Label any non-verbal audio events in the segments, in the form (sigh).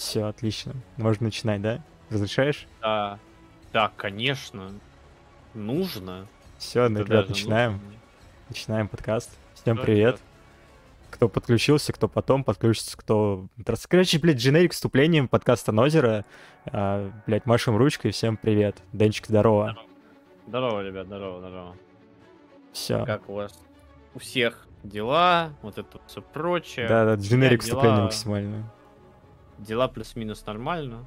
Все, отлично. Можно начинать, да? Разрешаешь? Да. Да, конечно. Нужно. Все, Это ребят, начинаем. нужно. Начинаем подкаст. Всем Да, привет. ребят. Кто подключился, кто потом подключится, кто... Короче, блядь, дженерик вступлением подкаста Нозера. А, блядь, машем ручкой. Всем привет. Денчик, здорово. Здорово, ребят, здорово, здорово. Все. Как у вас? У всех дела, вот это все прочее. Да, да, дженерик вступление максимально. Дела плюс-минус нормально.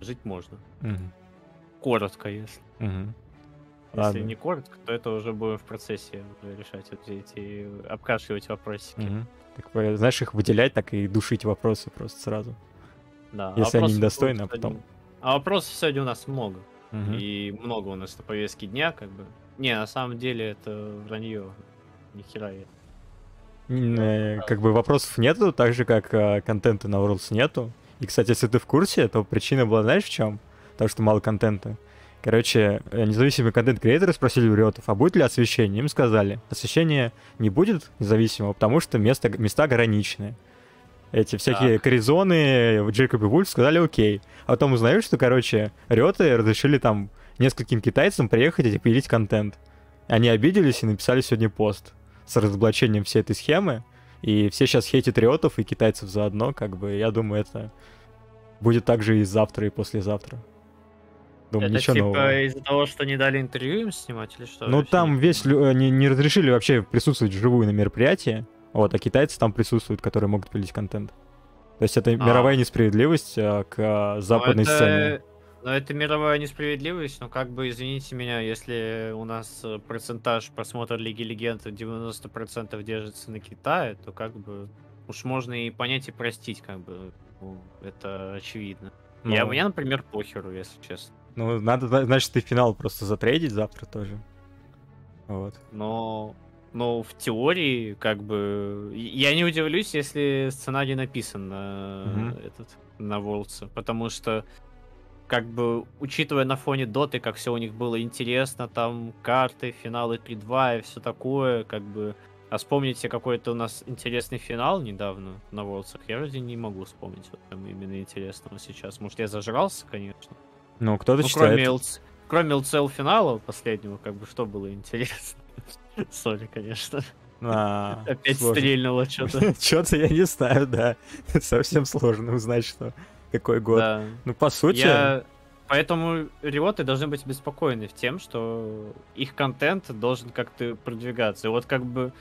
Жить можно. Мгм, Коротко, если. мгм. Если Ладно. не коротко, то это уже будем в процессе решать вот эти обкашливать вопросики. Мгм. Так, знаешь, их выделять, так и душить вопросы просто сразу. Да, Если они недостойны, а потом- сегодня- А вопросов сегодня у нас много. Мгм. И много у нас на повестке дня, как бы. Не, на самом деле это вранье. Ни хера я. Э, Как бы вопросов нету, так же, как э, контента на Worlds нету. И, кстати, если ты в курсе, то причина была, знаешь, в чем? Потому что мало контента. Короче, э, независимые контент-креаторы спросили у риотов, а будет ли освещение? Им сказали, освещения не будет независимого, потому что место, места ограничены. Эти всякие Так. коризоны, Джейкоб и Вульф сказали окей. А потом узнаю, что, короче, риоты разрешили там нескольким китайцам приехать и пилить контент. Они обиделись и написали сегодня пост с разоблачением всей этой схемы. И все сейчас хейтят риотов и китайцев заодно, как бы, я думаю, это будет также и завтра, и послезавтра. Думаю, это ничего типа нового. из-за того, что не дали интервью им снимать или что? Ну, Вообще там весь... Не, не разрешили вообще присутствовать вживую на мероприятии, вот, а китайцы там присутствуют, которые могут пилить контент. То есть это А. мировая несправедливость а, к а, Ну, западной это- сцене. Ну, это мировая несправедливость, но как бы, извините меня, если у нас э, процентаж просмотра Лиги Легенд 90% держится на Китае, то как бы уж можно и понять и простить, как бы, ну, это очевидно. Я, Ну, мне, например, похеру, если честно. ну, надо, зна- значит, и финал просто затрейдить завтра тоже. Вот. Но, но в теории, как бы, я не удивлюсь, если сценарий написан на Мгм. этот на Волтса, потому что как бы, учитывая на фоне Доты, как все у них было интересно, там карты, финалы 3-2 и все такое, как бы, а вспомните какой-то у нас интересный финал недавно на Волтсах, я вроде не могу вспомнить вот прям именно интересного сейчас. Может, я зажрался, конечно. Ну, кто-то Ну, считает... кроме, ЛЦ кроме ЛЦЛ финала последнего, как бы, что было интересно? (laughs) Сори, конечно. а, (laughs) Опять сложно. стрельнуло что-то. (laughs) Что-то я не знаю, да. Совсем сложно узнать, что какой год. Да. Ну, по сути, Я... Поэтому риоты должны быть обеспокоены в тем, что их контент должен как-то продвигаться. И вот как бы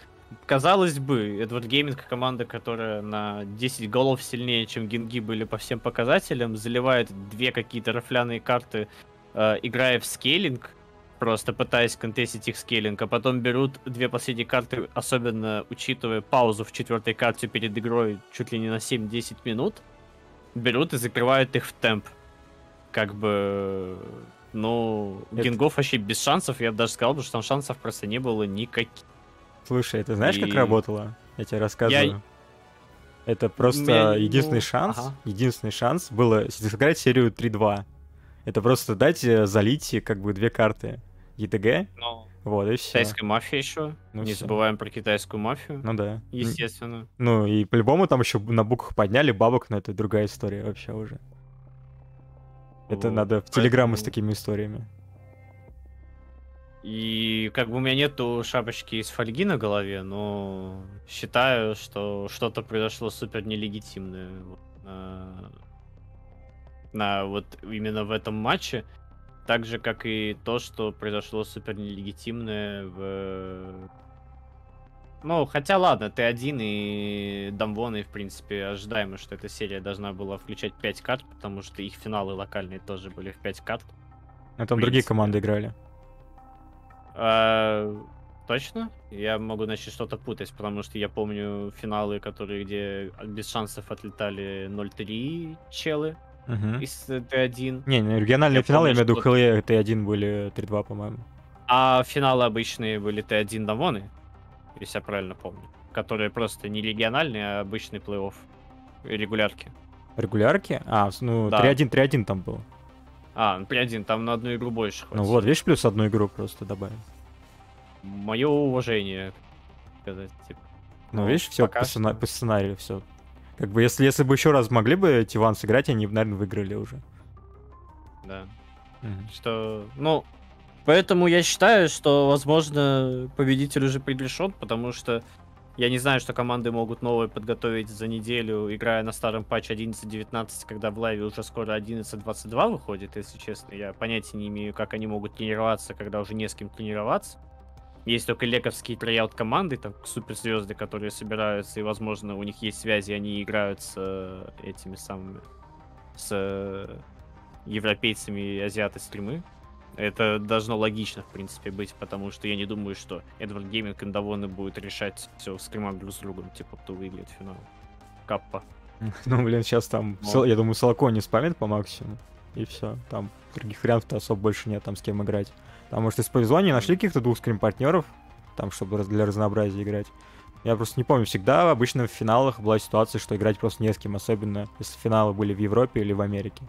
Казалось бы, Эдвард Гейминг команда, которая на 10 голов сильнее, чем Гинги были по всем показателям, заливает две какие-то рафляные карты, э, играя в скейлинг, просто пытаясь контестить их скейлинг, а потом берут две последние карты, особенно учитывая паузу в четвертой карте перед игрой чуть ли не на 7-10 минут, берут и закрывают их в темп. Как бы... Ну, Это- Гингов вообще без шансов, я бы даже сказал, что там шансов просто не было никаких. слушай, ты знаешь, как И- работало? Я тебе рассказываю. Это просто Я- единственный ну, шанс, ага. единственный шанс было сыграть серию 3-2. Это просто дать э, залить как бы две карты ЕТГ, Ну, вот, и все. китайская мафия еще. Ну не всё. забываем про китайскую мафию. Ну да. Естественно. Ну и по-любому там еще на буквах подняли бабок, но это другая история вообще уже. Это Вот, надо в телеграммы с поэтому- такими историями. И как бы у меня нету шапочки из фольги на голове, но считаю, что что-то произошло супер нелегитимное вот на... на вот именно в этом матче. Так же, как и то, что произошло супер нелегитимное в... Ну, хотя ладно, ты один и Дамвоны, в принципе, ожидаемо, что эта серия должна была включать 5 карт, потому что их финалы локальные тоже были в 5 карт. А там другие команды играли. А, точно? Я могу, значит, что-то путать, потому что я помню финалы, которые, где без шансов отлетали 0-3 челы Мгм. из Т1, Не, не, региональные Я финалы, я помню, имею в виду ХЛЕ Т1 были 3-2, по-моему. а финалы обычные были Т1 Дамоны, если я правильно помню, которые просто не региональные, а обычный плей-офф регулярки. Регулярки? А, ну, Да. 3-1, 3-1 там был. А, ну, 1 там на одну игру больше Ну вот, видишь, плюс одну игру просто добавил. Мое уважение, сказать, типа. Ну, Ну, видишь, все по, сцена- по сценарию все. Как бы, если, если бы еще раз могли бы Тиван сыграть, они, бы, наверное, выиграли уже. Да. Мгм. Что, ну, поэтому я считаю, что, возможно, победитель уже предрешен, потому что я не знаю, что команды могут новые подготовить за неделю, играя на старом патче 11.19, когда в лайве уже скоро 11.22 выходит, если честно. Я понятия не имею, как они могут тренироваться, когда уже не с кем тренироваться. Есть только лековские трояут команды, там суперзвезды, которые собираются, и, возможно, у них есть связи, они играют с э, этими самыми, с э, европейцами и азиаты стримы. Это должно логично, в принципе, быть, потому что я не думаю, что Эдвард Гейминг и Давоны будет решать все в скримах друг с другом, типа, кто выиграет финал. Каппа. (laughs) Ну, блин, сейчас там, я думаю, Солоко не спамит по максимуму. И все. Там других вариантов особо больше нет, там с кем играть. Там, может, из повезло, нашли каких-то двух скрим-партнеров, там, чтобы для разнообразия играть. Я просто не помню, всегда обычно в финалах была ситуация, что играть просто не с кем, особенно если финалы были в Европе или в Америке.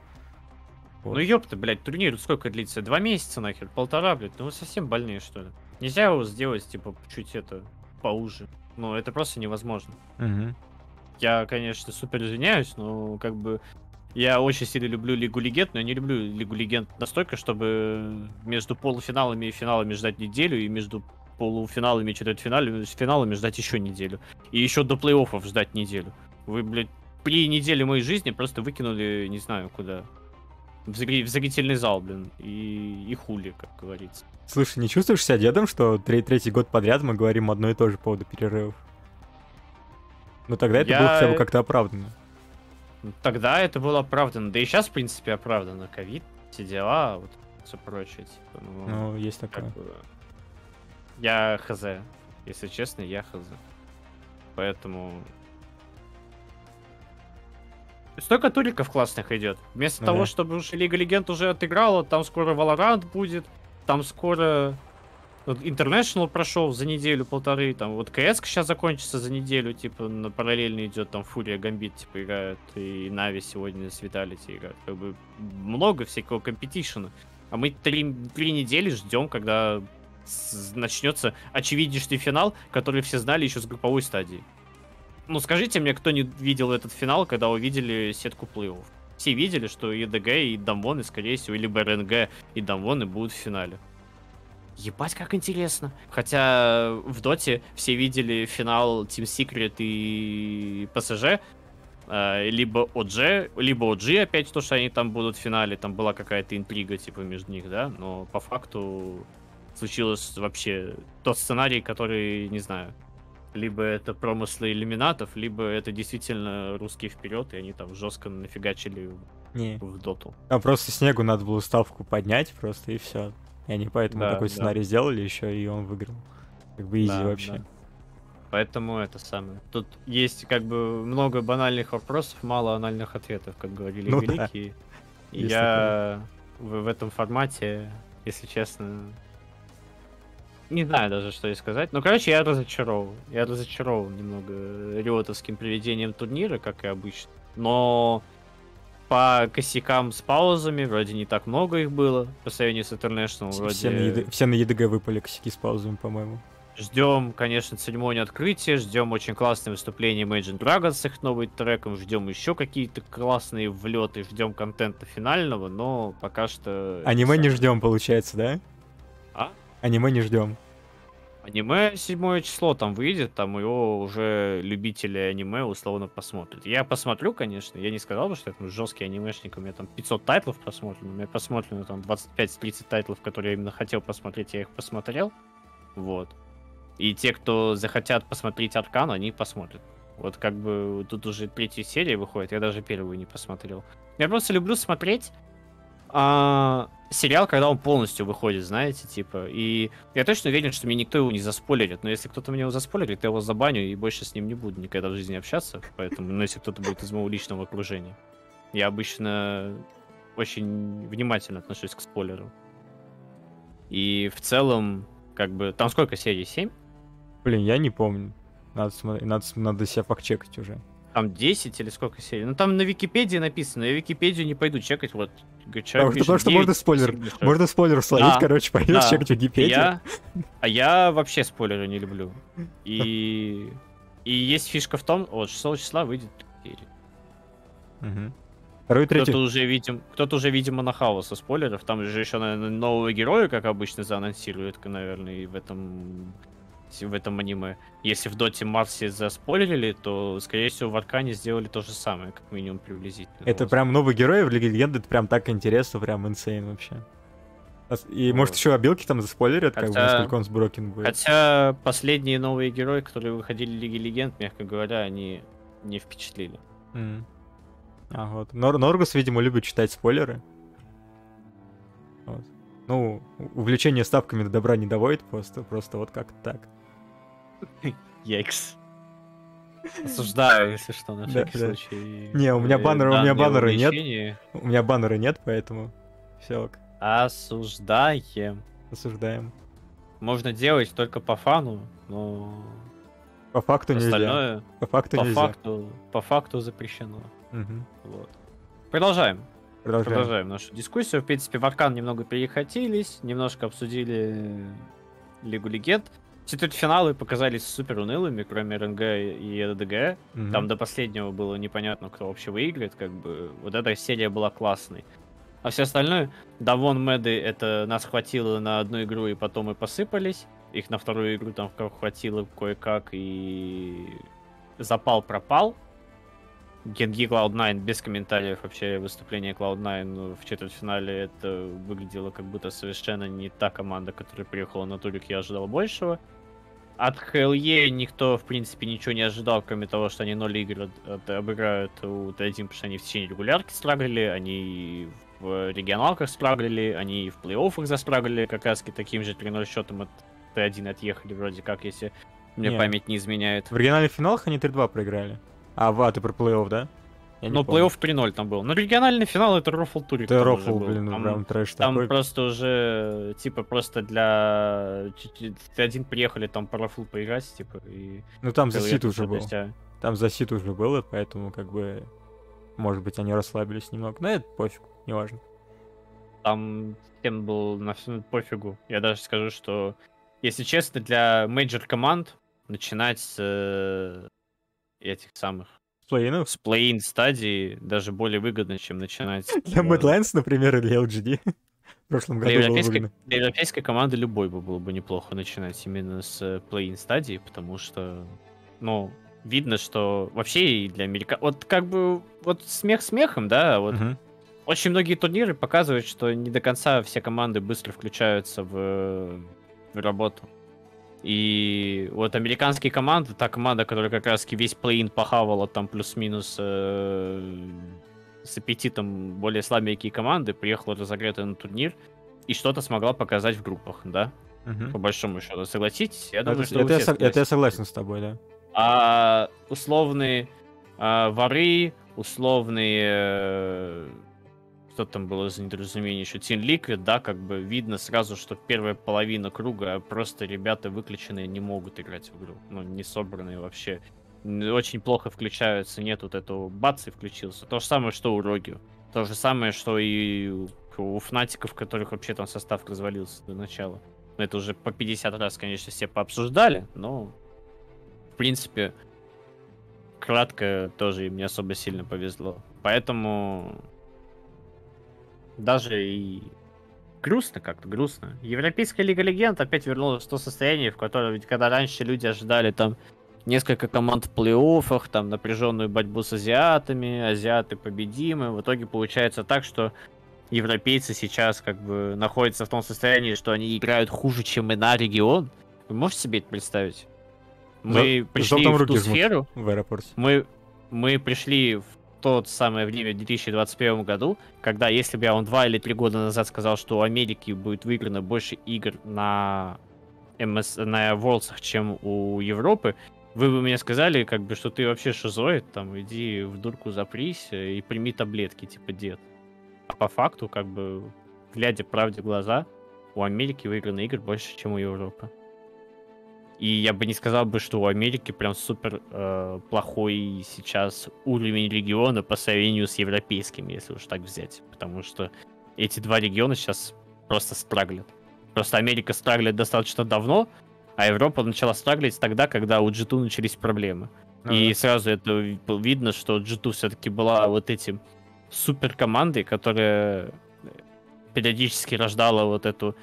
Вот. Ну ёпта, блядь, турнир сколько длится? Два месяца нахер, полтора, блядь. Ну вы совсем больные, что ли? Нельзя его сделать, типа, чуть это, поуже. Ну, это просто невозможно. Мгм. Я, конечно, супер извиняюсь, но как бы я очень сильно люблю Лигу Легенд, но я не люблю Лигу Легенд настолько, чтобы между полуфиналами и финалами ждать неделю, и между полуфиналами и четвертьфиналами финалами ждать еще неделю. И еще до плей-оффов ждать неделю. Вы, блядь, при неделе моей жизни просто выкинули, не знаю, куда. В, зри- в зрительный зал, блин. И, и хули, как говорится. Слушай, не чувствуешь себя дедом, что тре- третий год подряд мы говорим одно и то же по поводу перерывов? Ну тогда это было Я- хотя бы как-то оправданно. Тогда это было оправдано. Да и сейчас, в принципе, оправдано. Ковид, все дела, вот все прочее. Типа, ну, Ну, есть как такое. бы, Я хз. Если честно, я хз. Поэтому... Столько туриков классных идет. Вместо Ну того, да. чтобы уж Лига Легенд уже отыграла, там скоро Valorant будет, там скоро International прошел за неделю-полторы, там вот КС сейчас закончится за неделю, типа на параллельно идет там Фурия Гамбит, типа играют, и Нави сегодня с Виталити играют. Как бы много всякого компетишена. А мы три, три недели ждем, когда начнется очевиднейший финал, который все знали еще с групповой стадии. Ну скажите мне, кто не видел этот финал, когда увидели сетку плей-офф? Все видели, что и ДГ, и Дамвоны, скорее всего, либо РНГ и Дамвоны будут в финале. Ебать, как интересно. Хотя в Доте все видели финал Team Secret и ПСЖ, э, либо OG, либо OG опять, то, что они там будут в финале, там была какая-то интрига, типа, между них, да, но по факту случилось вообще тот сценарий, который, не знаю, либо это промыслы иллюминатов, либо это действительно русские вперед, и они там жестко нафигачили Не. в доту. А просто снегу надо было ставку поднять просто и все. И они поэтому Да, такой да. сценарий сделали еще, и он выиграл. Как бы изи Да, вообще. да. Поэтому это самое. Тут есть как бы много банальных вопросов, мало анальных ответов, как говорили Ну да. великие. И Есть я в, в этом формате, если честно, не знаю даже, что и сказать. Ну, короче, я разочарован. Я разочарован немного риотовским проведением турнира, как и обычно. Но по косякам с паузами, вроде не так много их было по сравнению с International. Все- Вроде... Все, на ED все на EDG выпали косяки с паузами, по-моему. Ждем, конечно, церемонию открытия, ждем очень классное выступление Imagine Dragons с их новым треком, ждем еще какие-то классные влеты, ждем контента финального, но пока что... Аниме не ждем, получается, да? А? Аниме не ждем. Аниме седьмое число там выйдет, там его уже любители аниме условно посмотрят. Я посмотрю, конечно, я не сказал бы, что я там жесткий анимешник, у меня там 500 тайтлов просмотрено, у меня посмотрено там 25-30 тайтлов, которые я именно хотел посмотреть, я их посмотрел, вот. И те, кто захотят посмотреть Arcane, они посмотрят. Вот как бы тут уже третья серия выходит, я даже первую не посмотрел. Я просто люблю смотреть а, сериал, когда он полностью выходит, знаете, типа. И я точно уверен, что мне никто его не заспойлерит. Но если кто-то мне его заспойлерит, я его забаню и больше с ним не буду никогда в жизни общаться. Поэтому, ну, если кто-то будет из моего личного окружения. Я обычно очень внимательно отношусь к спойлерам. И в целом, как бы, там сколько серий? 7? Блин, я не помню. Надо, смотреть, надо, надо себя факт-чекать уже. Там 10 или сколько серий? Ну, там на Википедии написано. Я Википедию не пойду чекать, вот. Человек Потому что- пишет потому что 9 можно спойлер. Можно спойлер словить, Да, короче, пойдешь да. чекать Википедию. Я... (laughs) А я вообще спойлеры не люблю. И... И есть фишка в том, вот 6 числа выйдет. Второй и Кто-то третий. уже, видим, кто-то уже, видимо, нахавал со спойлеров. Там же еще, наверное, нового героя, как обычно, заанонсируют, наверное, и в этом в этом аниме. Если в Доте Марсе заспойлерили, то, скорее всего, в Аркане сделали то же самое, как минимум приблизительно. Это прям новый герой в Лиге Легенд, это прям так интересно, прям инсейн вообще. Ос- И может Вот. еще обилки там заспойлерят, как бы, Хотя- насколько он сброкен будет. Хотя последние новые герои, которые выходили в Лиге Легенд, мягко говоря, они не впечатлили. М. А, вот. Нор- Норгус, видимо, любит читать спойлеры. Вот. Ну, увлечение ставками до добра не доводит просто, просто вот как так. (laughs) Яйкс. Осуждаю, если что, на Да, всякий да. случай. Не, у меня баннера- у меня баннера нет. У меня баннера нет, поэтому все, Осуждаем. осуждаем. Можно делать только по фану, но По факту нельзя. остальное По факту по нельзя. факту, по факту запрещено. Мгм. Вот. Продолжаем. Продолжаем. Продолжаем нашу дискуссию. В принципе, в Аркан немного перехотились, немножко обсудили Лигу Легенд. Все тут финалы показались супер унылыми, кроме РНГ и РДГ. Мгм. Там до последнего было непонятно, кто вообще выиграет, как бы. Вот эта серия была классной. А все остальное, да вон Мэды, это нас хватило на одну игру и потом и посыпались. Их на вторую игру там хватило кое-как и запал пропал. Генги Cloud9 без комментариев вообще выступление Cloud9 в четвертьфинале это выглядело как будто совершенно не та команда, которая приехала на турик, я ожидал большего. От ХЛЕ никто, в принципе, ничего не ожидал, кроме того, что они 0 игр обыграют у Т1, потому что они в течение регулярки страгли, они в регионалках страгли, они в плей-оффах застрагли, как раз таким же 3-0 счетом от Т1 отъехали вроде как, если мне Не. память не изменяет. В оригинальных финалах они 3-2 проиграли. А, в, ты про плей-офф, да? Я Но помню. плей-офф 3-0 там был. Но региональный финал это рофл турик. Это рофл, блин, Там- прям трэш Там такой. просто уже, типа, просто для... чуть-чуть Т1 приехали там по рофлу поиграть, типа, и... Ну там засит уже был. гостя. Там засит уже было, поэтому как бы... Может быть, они расслабились немного. Но это пофиг, неважно. Там всем был на всё пофигу. Я даже скажу, что, если честно, для major команд начинать с э, этих самых с play-in ов? с play-in стадии даже более выгодно, чем начинать (laughs) Для э, Mad Lions, например, или LGD. (laughs) В прошлом Для году было европейской, для европейской команды любой бы было бы неплохо начинать именно с play-in стадии, потому что, ну, видно, что вообще и для Америка... Вот как бы, вот смех смехом, да, вот Мгм. очень многие турниры показывают, что не до конца все команды быстро включаются в, в работу. И вот американские команды, та команда, которая как раз весь плей похавала там плюс-минус э, с аппетитом более слабенькие команды, приехала разогретая на турнир и что-то смогла показать в группах, да? Мгм. По большому счету. Согласитесь? Я Это, думаю, что это я, сог- это я согласен с тобой, да. А условные а, воры, условные... Что там было за недоразумение еще? Team Liquid, да, как бы видно сразу, что первая половина круга просто ребята выключенные не могут играть в игру. Ну, не собранные вообще. Очень плохо включаются, нет вот этого бац и включился. То же самое, что у Рогио. То же самое, что и у- Фнатиков, которых вообще там состав развалился до начала. Это уже по 50 раз, конечно, все пообсуждали, но в принципе, кратко тоже им не особо сильно повезло. Поэтому даже и грустно как-то, грустно. Европейская Лига Легенд опять вернулась в то состояние, в котором, ведь когда раньше люди ожидали там несколько команд в плей-оффах, там напряженную борьбу с азиатами, азиаты победимы, в итоге получается так, что европейцы сейчас как бы находятся в том состоянии, что они играют хуже, чем и на регион. Вы можете себе это представить? Мы За- пришли в ту сферу, В аэропорте. мы, мы пришли в то самое время в 2021 году, когда если бы я вам два или три года назад сказал, что у Америки будет выиграно больше игр на МС, на Worlds, чем у Европы, вы бы мне сказали, как бы, что ты вообще шизоид, там, иди в дурку запрись и прими таблетки, типа дед. А по факту, как бы, глядя правде в глаза, у Америки выиграно игр больше, чем у Европы. И я бы не сказал бы, что у Америки прям супер э, плохой сейчас уровень региона по сравнению с европейским, если уж так взять. Потому что эти два региона сейчас просто страглят. Просто Америка страглит достаточно давно, а Европа начала страглить тогда, когда у G2 начались проблемы. Ну, и сразу это видно, что G2 все-таки была вот этим супер командой, которая периодически рождала вот эту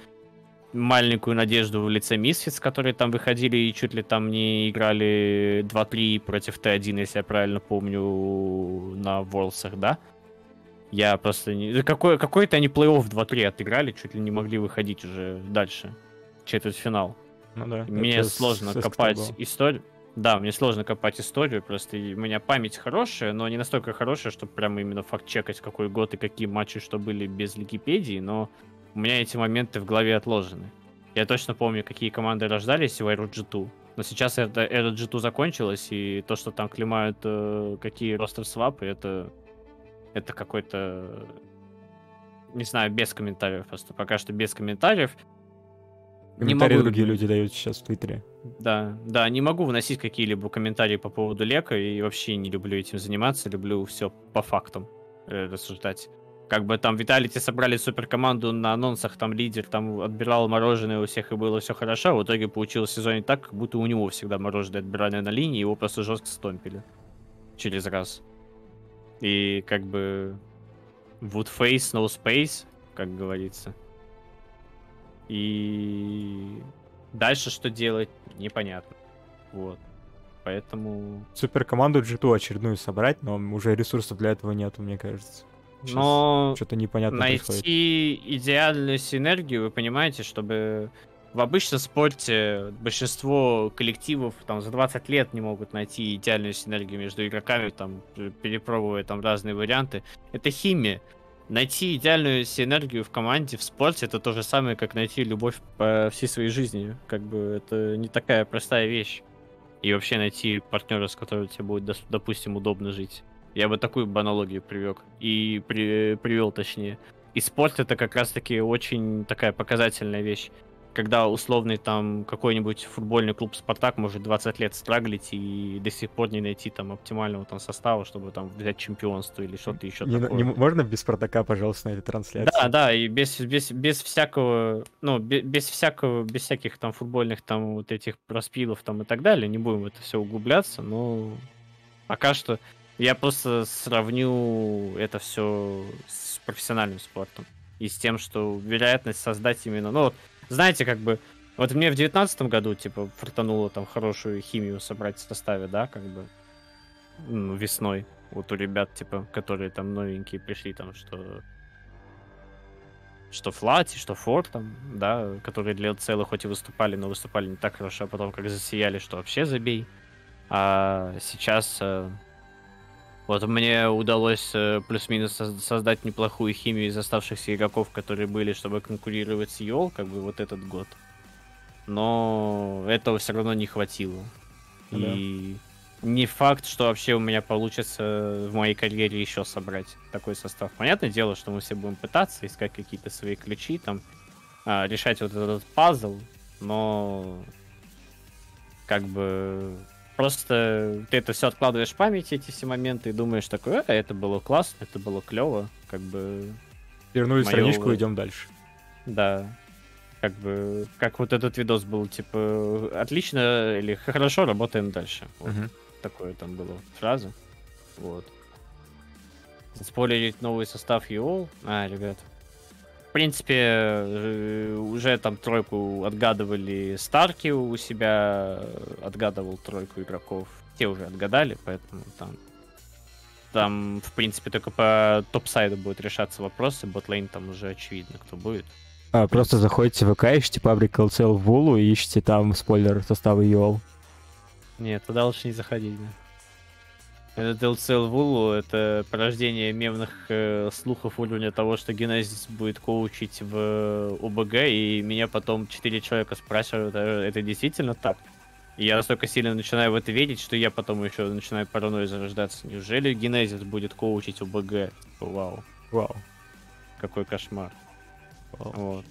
маленькую надежду в лице Misfits, которые там выходили и чуть ли там не играли 2-3 против Т1, если я правильно помню, на Волсах, да? Я просто не... Какой, какой-то они плей-офф 2-3 отыграли, чуть ли не могли выходить уже дальше. Четвертьфинал. Ну да. Мне сложно копать историю. Да, мне сложно копать историю, просто у меня память хорошая, но не настолько хорошая, чтобы прямо именно факт-чекать, какой год и какие матчи что были без Википедии, но у меня эти моменты в голове отложены. Я точно помню, какие команды рождались в Era G2. Но сейчас эта Era G2 закончилась, и то, что там климают э, какие ростер свапы, это, это какой-то... Не знаю, без комментариев просто. Пока что без комментариев. Комментарии не могу... другие люди дают сейчас в Твиттере. Да, да, не могу вносить какие-либо комментарии по поводу Лека, и вообще не люблю этим заниматься, люблю все по фактам э, рассуждать. Как бы там Виталити собрали суперкоманду на анонсах, там лидер там отбирал мороженое у всех и было все хорошо, в итоге получилось в сезоне так, как будто у него всегда мороженое отбирали на линии, его просто жестко стомпили. Через раз. И как бы Woodface, No Space, как говорится. И дальше что делать, непонятно. Вот. Поэтому... Суперкоманду G2 очередную собрать, но уже ресурсов для этого нету, мне кажется. Сейчас Но что-то непонятно найти происходит. идеальную синергию, вы понимаете, чтобы в обычном спорте большинство коллективов там за 20 лет не могут найти идеальную синергию между игроками, там перепробуя там разные варианты. Это химия. Найти идеальную синергию в команде, в спорте, это то же самое, как найти любовь по всей своей жизни. Как бы это не такая простая вещь. И вообще найти партнера, с которым тебе будет, допустим, удобно жить. Я бы такую бы аналогию привел. И при, привел, точнее. И спорт это как раз-таки очень такая показательная вещь. Когда условный там какой-нибудь футбольный клуб Спартак может 20 лет страглить и до сих пор не найти там оптимального там состава, чтобы там взять чемпионство или что-то еще не, такое. Не, можно без Спартака, пожалуйста, на этой трансляции? Да, да, и без, без, без всякого, ну, без, без всякого, без всяких там футбольных там вот этих проспилов там и так далее, не будем в это все углубляться, но пока что я просто сравню это все с профессиональным спортом. И с тем, что вероятность создать именно... Ну, вот, знаете, как бы... Вот мне в девятнадцатом году, типа, фартануло там хорошую химию собрать в составе, да, как бы, ну, весной. Вот у ребят, типа, которые там новенькие пришли, там, что что Флати, что Фор там, да, которые для целых хоть и выступали, но выступали не так хорошо, а потом как засияли, что вообще забей. А сейчас э, вот мне удалось э, плюс-минус создать неплохую химию из оставшихся игроков, которые были, чтобы конкурировать с Йол, как бы вот этот год. Но этого все равно не хватило. Да. И не факт, что вообще у меня получится в моей карьере еще собрать такой состав. Понятное дело, что мы все будем пытаться искать какие-то свои ключи, там, а, решать вот этот пазл, но как бы Просто ты это все откладываешь в память, эти все моменты, и думаешь такое, а, это было классно, это было клево, как бы... Вернули моё... страничку, идем дальше. Да. Как бы, как вот этот видос был, типа, отлично или хорошо, работаем дальше. Вот. Угу. Такое там было фраза. Вот. Спойлерить новый состав EOL. А, ребят, в принципе, э, уже там тройку отгадывали Старки у себя, отгадывал тройку игроков. Те уже отгадали, поэтому там там, в принципе, только по топ-сайду будет решаться вопросы, ботлейн там уже очевидно, кто будет. А, просто заходите в ВК, ищите паблик LCL в Вулу и ищите там спойлер состава EOL. Нет, туда лучше не заходить, да. Этот LCL Вулу — это порождение мемных э, слухов уровня того, что Генезис будет коучить в ОБГ, и меня потом четыре человека спрашивают, а это действительно так? И я настолько сильно начинаю в это верить, что я потом еще начинаю паранойей зарождаться. Неужели Генезис будет коучить ОБГ? Вау. Вау. Какой кошмар. Вау. Вот.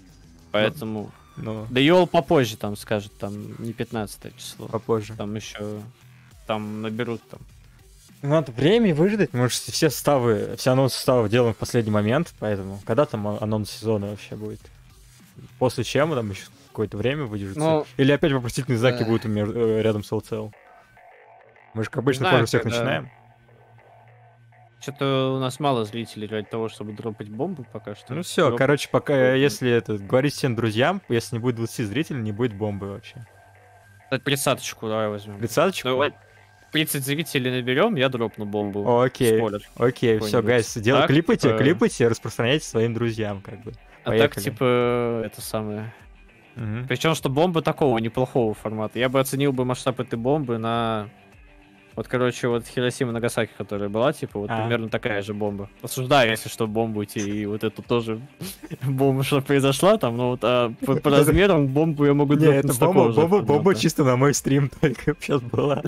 Поэтому... Но... Ну, ну. Да Йол попозже там скажет, там не 15 число. Попозже. Там еще... Там наберут там надо время выждать. Мы же все составы, все анонсы составов делаем в последний момент, поэтому когда там анонс сезона вообще будет? После чем там еще какое-то время выдержится? Ну, Или опять вопросительные знаки да. будут э, рядом с LCL? Мы же, как обычно, знаю, позже всех когда- начинаем. Что-то у нас мало зрителей для того, чтобы дропать бомбу пока что. Ну все, Дроп- короче, пока, если это, говорить всем друзьям, если не будет 20 зрителей, не будет бомбы вообще. Тридцаточку давай возьмем. Тридцаточку? Ну, вот 30 зрителей наберем, я дропну бомбу. Окей, Спойлер. окей, все, guys, Так, клипайте, типа- клипайте, распространяйте своим друзьям, как бы. А Поехали. так, типа, это самое. Мгм. Причем, что бомба такого неплохого формата. Я бы оценил бы масштаб этой бомбы на... Вот, короче, вот Хиросима Нагасаки, которая была, типа, вот А. примерно такая же бомба. Осуждаю, если что, бомбу идти, и вот эту тоже (laughs) бомбу, что произошла там, но вот а по, по размерам бомбу я могу Не, это бомба, бомба, бомба чисто на мой стрим только (laughs) сейчас была.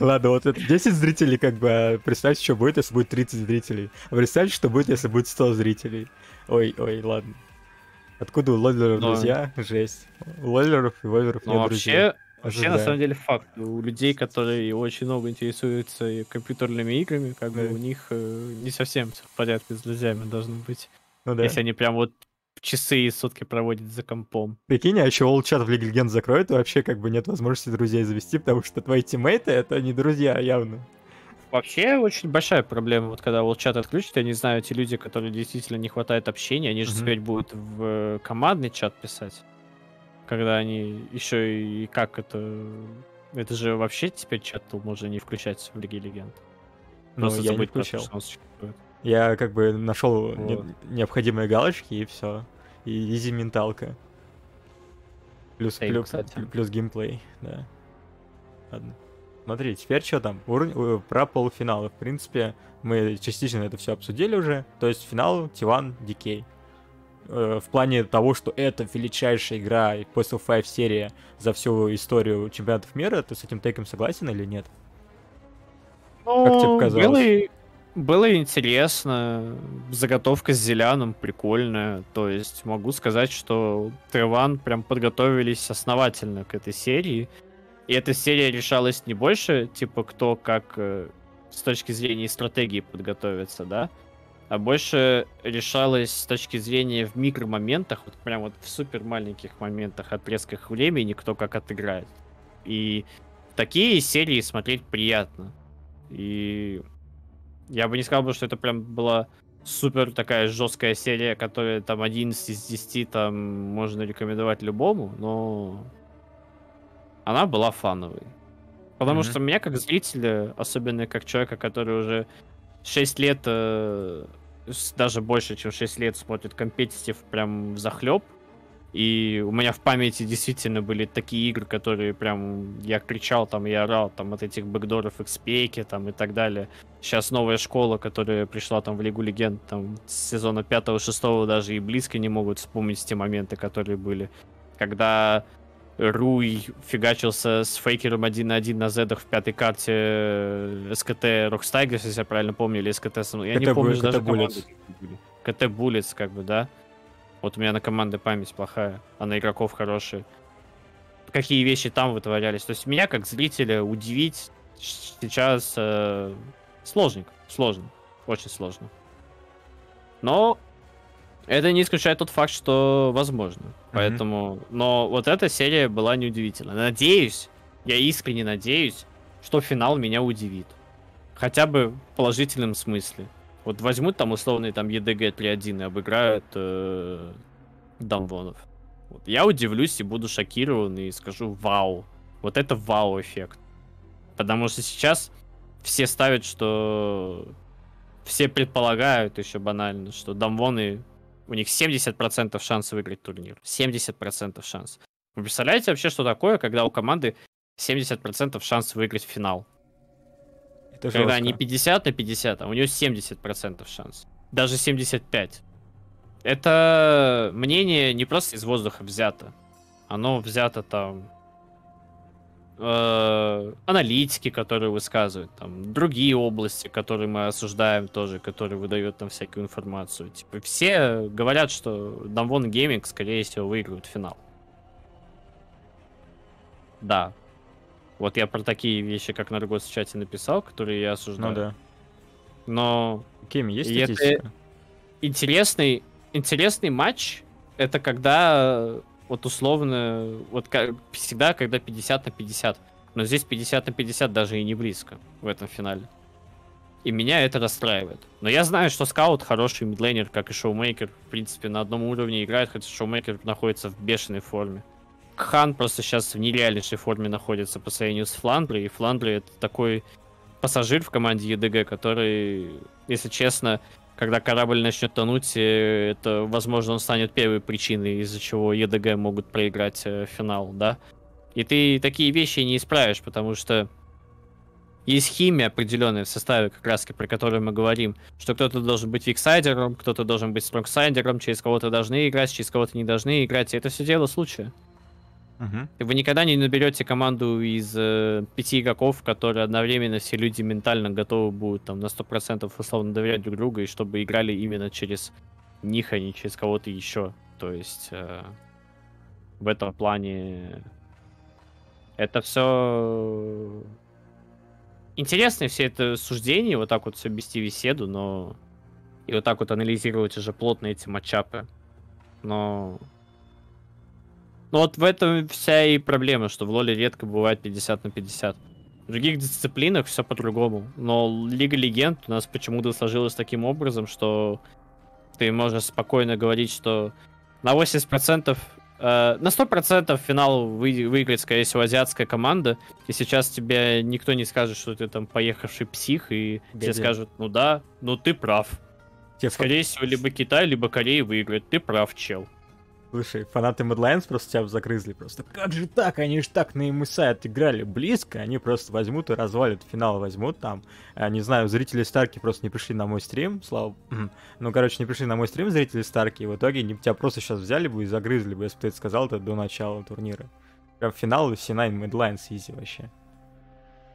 Ладно, вот это 10 зрителей, как бы, а представьте, что будет, если будет 30 зрителей. А представьте, что будет, если будет 100 зрителей. Ой, ой, ладно. Откуда у лоллеров Но- друзья? Жесть. У лоллеров и воверов Ну, нет друзей. Вообще, на самом деле, факт. У людей, которые очень много интересуются компьютерными играми, как бы у них э, не совсем все в порядке с друзьями должно быть. Ну да. Если они прям вот часы и сутки проводят за компом. Прикинь, а еще чат в Лиге Легенд закроют, и вообще как бы нет возможности друзей завести, потому что твои тиммейты это не друзья явно. Вообще очень большая проблема, вот когда чат отключат, я не знаю, те люди, которые действительно не хватает общения, они же Мгм. теперь будут в э, командный чат писать. Когда они еще и как это... Это же вообще теперь чат можно не включать в Лиге Легенд. Ну, Просто я не забыть про то, включал. что. Я как бы нашел Вот. необходимые галочки и все. И изи менталка. Плюс, Сейв, плюс, кстати. плюс геймплей, да. Ладно. Смотри, теперь что там? Уровень, э, про полуфиналы. В принципе, мы частично это все обсудили уже. То есть финал Тиван Дикей. Э, В плане того, что это величайшая игра и Postal 5 серия за всю историю чемпионатов мира, ты с этим тейком согласен или нет? Как тебе Ну, показалось? Было, было интересно. Заготовка с Зеляном прикольная. То есть могу сказать, что Треван прям подготовились основательно к этой серии. И эта серия решалась не больше, типа, кто как э, с точки зрения стратегии подготовится, да? А больше решалась с точки зрения в микромоментах, вот прям вот в супер маленьких моментах, отрезках времени, кто как отыграет. И такие серии смотреть приятно. И я бы не сказал, что это прям была супер такая жесткая серия, которая там 11 из 10 там можно рекомендовать любому, но она была фановой. Потому Мгм. что меня как зрителя, особенно как человека, который уже 6 лет, э, даже больше, чем 6 лет смотрит компетитив прям в захлеб, и у меня в памяти действительно были такие игры, которые прям я кричал там и орал там от этих бэкдоров экспеки там и так далее. Сейчас новая школа, которая пришла там в Лигу Легенд там с сезона 5-6 даже и близко не могут вспомнить те моменты, которые были. Когда Руи фигачился с фейкером 1 на 1 на зедах в пятой карте э, SKT ROX Tigers, если я правильно помню, или SKT... Я не KT помню Бу- даже KT были. KT Bullets, как бы, да. Вот у меня на команды память плохая, а на игроков хорошая. Какие вещи там вытворялись. То есть меня, как зрителя, удивить сейчас э, сложненько. Сложно. Очень сложно. Но это не исключает тот факт, что возможно. Поэтому... Но вот эта серия была неудивительна. Надеюсь, я искренне надеюсь, что финал меня удивит. Хотя бы в положительном смысле. Вот возьмут там условный там EDG 3.1 и обыграют э, Дамвонов. Вот. Я удивлюсь и буду шокирован и скажу вау. Вот это вау-эффект. Потому что сейчас все ставят, что... Все предполагают еще банально, что Дамвоны... У них 70% шанс выиграть турнир. 70% шанс. Вы представляете вообще, что такое, когда у команды 70% шанс выиграть финал? Это Когда жестко. не 50 на 50, а у нее 70% шанс. Даже 75. Это мнение не просто из воздуха взято. Оно взято там аналитики, которые высказывают, там другие области, которые мы осуждаем тоже, которые выдают там всякую информацию. Типа все говорят, что Damwon Gaming, скорее всего, выиграют финал. Да. Вот я про такие вещи, как на в чате написал, которые я осуждаю. Ну да. Но Кеми, есть это- интересный, интересный матч это когда э, вот условно, вот как, всегда, когда 50 на 50. Но здесь 50 на 50 даже и не близко в этом финале. И меня это расстраивает. Но я знаю, что Скаут хороший мидлейнер, как и Шоумейкер. В принципе, на одном уровне играет, хотя Шоумейкер находится в бешеной форме. Хан просто сейчас в нереальнейшей форме находится по сравнению с Фландри. И Фландри это такой пассажир в команде EDG, который, если честно, когда корабль начнет тонуть, это, возможно, он станет первой причиной, из-за чего EDG могут проиграть э, финал, да. И ты такие вещи не исправишь, потому что есть химия определенная в составе, как раз про которую мы говорим, что кто-то должен быть виксайдером, кто-то должен быть стронгсайдером, через кого-то должны играть, через кого-то не должны играть, и это все дело случая. Uh-huh. Вы никогда не наберете команду из э, пяти игроков, которые одновременно все люди ментально готовы будут там на 100% условно доверять друг другу, и чтобы играли именно через них, а не через кого-то еще. То есть э, в этом плане это все интересно все это суждение, вот так вот все вести беседу, но и вот так вот анализировать уже плотно эти матчапы. Но ну вот в этом вся и проблема, что в лоле редко бывает 50 на 50. В других дисциплинах все по-другому. Но Лига Легенд у нас почему-то сложилась таким образом, что ты можешь спокойно говорить, что на 80%, э, на 100% финал вы, выиграет, скорее всего, азиатская команда, и сейчас тебе никто не скажет, что ты там поехавший псих, и Где тебе скажут, ну да, ну ты прав. Тебе скорее всего, либо Китай, либо Корея выиграет. Ты прав, чел. Слушай, фанаты Mad Lions просто тебя загрызли просто. Как же так? Они же так на MSI отыграли близко. Они просто возьмут и развалят финал, возьмут там. А, не знаю, зрители Старки просто не пришли на мой стрим, слава... ну, короче, не пришли на мой стрим зрители Старки, и в итоге они тебя просто сейчас взяли бы и загрызли бы, если бы ты это сказал это до начала турнира. Прям финал C9 Mad Lions изи вообще.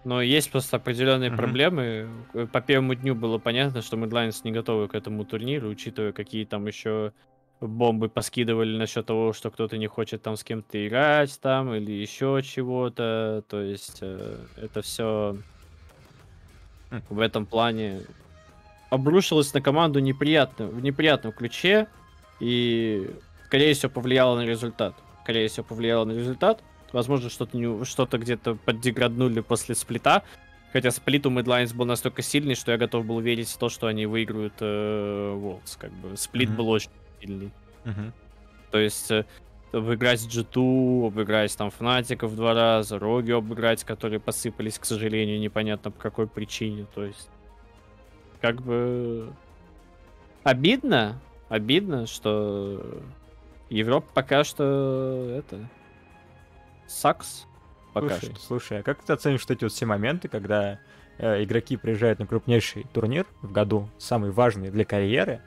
Но есть просто определенные mm-hmm. проблемы. По первому дню было понятно, что Lions не готовы к этому турниру, учитывая, какие там еще бомбы поскидывали насчет того, что кто-то не хочет там с кем-то играть там или еще чего-то. То есть э, это все хм. в этом плане обрушилось на команду неприятно, в неприятном ключе и, скорее всего, повлияло на результат. Скорее всего, повлияло на результат. Возможно, что-то не, что-то где-то поддеграднули после сплита. Хотя сплит у Мэдлайнс был настолько сильный, что я готов был верить в то, что они выиграют э, Wolves. Как бы сплит mm-hmm. был очень сильный. Угу. То есть э, обыграть G2, обыграть там Фнатиков два раза, Роги обыграть, которые посыпались, к сожалению, непонятно по какой причине. То есть, как бы обидно, обидно, что Европа пока что это сакс. Пока слушай, что. слушай, а как ты оценишь эти вот все моменты, когда э, игроки приезжают на крупнейший турнир в году, самый важный для карьеры,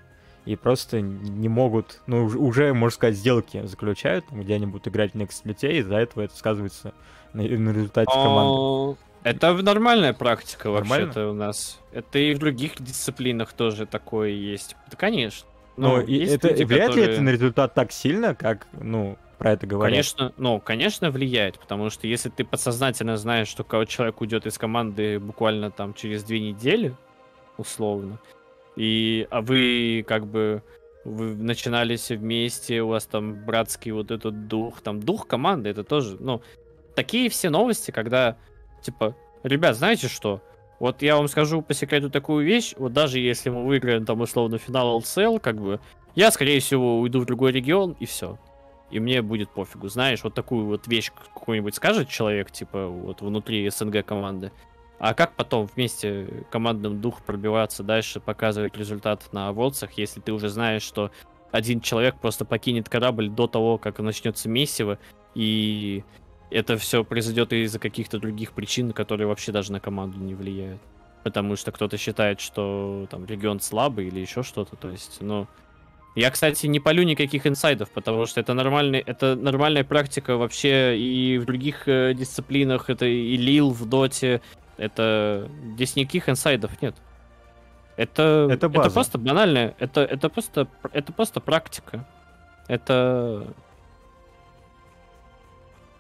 и просто не могут, ну, уже, можно сказать, сделки заключают, где они будут играть в Next Split, и из-за этого это сказывается на, на результате команды. Это нормальная практика вообще-то у нас. Это и в других дисциплинах тоже такое есть. Да, конечно. Ну, и это люди, влияет которые... ли это на результат так сильно, как, ну, про это говорят? Конечно, ну, конечно, влияет, потому что если ты подсознательно знаешь, что человек уйдет из команды буквально там через две недели, условно, и, а вы как бы вы начинали все вместе, у вас там братский вот этот дух, там дух команды, это тоже, ну, такие все новости, когда, типа, ребят, знаете что? Вот я вам скажу по секрету такую вещь, вот даже если мы выиграем там условно финал LCL, как бы, я, скорее всего, уйду в другой регион, и все. И мне будет пофигу. Знаешь, вот такую вот вещь какую-нибудь скажет человек, типа, вот внутри СНГ команды. А как потом вместе командным дух пробиваться дальше, показывать результат на волцах, если ты уже знаешь, что один человек просто покинет корабль до того, как начнется месиво, и это все произойдет из-за каких-то других причин, которые вообще даже на команду не влияют. Потому что кто-то считает, что там регион слабый или еще что-то. То есть, ну. Я, кстати, не полю никаких инсайдов, потому что это нормальный, это нормальная практика вообще и в других э, дисциплинах. Это и Лил в Доте, это здесь никаких инсайдов нет. Это, это, база. это просто банальное, это, это просто, это просто практика. Это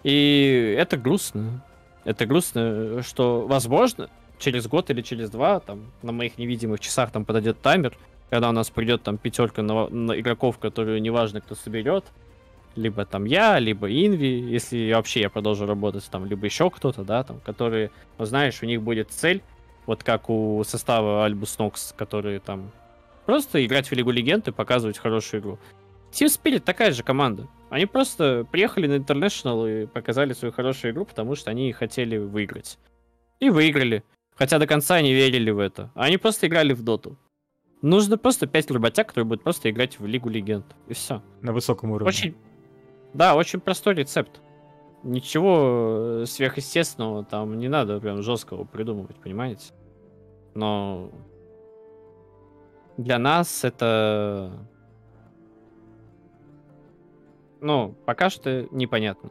и это грустно. Это грустно, что, возможно, через год или через два, там, на моих невидимых часах там подойдет таймер, когда у нас придет там пятерка на, на игроков, которые неважно кто соберет, либо там я, либо Инви, если вообще я продолжу работать, там, либо еще кто-то, да, там, которые, ну, знаешь, у них будет цель, вот как у состава Альбус Нокс, которые там просто играть в Лигу Легенд и показывать хорошую игру. Team Spirit такая же команда. Они просто приехали на International и показали свою хорошую игру, потому что они хотели выиграть. И выиграли. Хотя до конца не верили в это. Они просто играли в доту. Нужно просто 5 работяг, которые будут просто играть в Лигу Легенд. И все. На высоком уровне. Очень... Да, очень простой рецепт. Ничего э, сверхъестественного там не надо прям жесткого придумывать, понимаете? Но для нас это... Ну, пока что непонятно.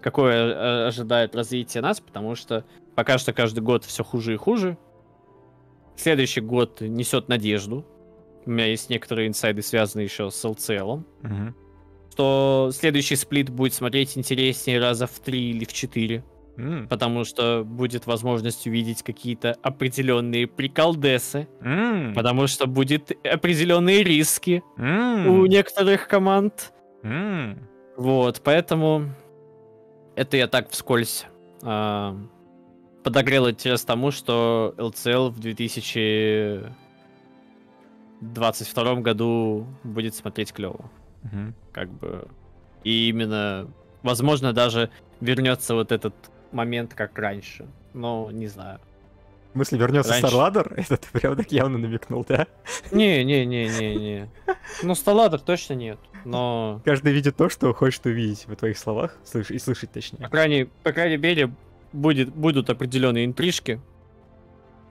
Какое э, ожидает развитие нас, потому что пока что каждый год все хуже и хуже. Следующий год несет надежду. У меня есть некоторые инсайды, связанные еще с LCL. Мгм. Что следующий сплит будет смотреть интереснее раза в три или в четыре. М, Потому что будет возможность увидеть какие-то определенные приколдесы. м, Потому что будет определенные риски м, у некоторых команд. м. Вот, поэтому это я так вскользь а, подогрел интерес тому, что LCL в 2022 году будет смотреть клево. Мгм. Как бы. И именно, возможно, даже вернется вот этот момент, как раньше. Но не знаю. В смысле, вернется Раньше- Старладер? (laughs) Это ты прям так явно намекнул, да? Не-не-не-не-не. Ну, Сталадер точно нет. Но, Каждый видит то, что хочет увидеть в твоих словах, слыш- и слышать по точнее. крайней, по крайней мере, будет, будут определенные интрижки.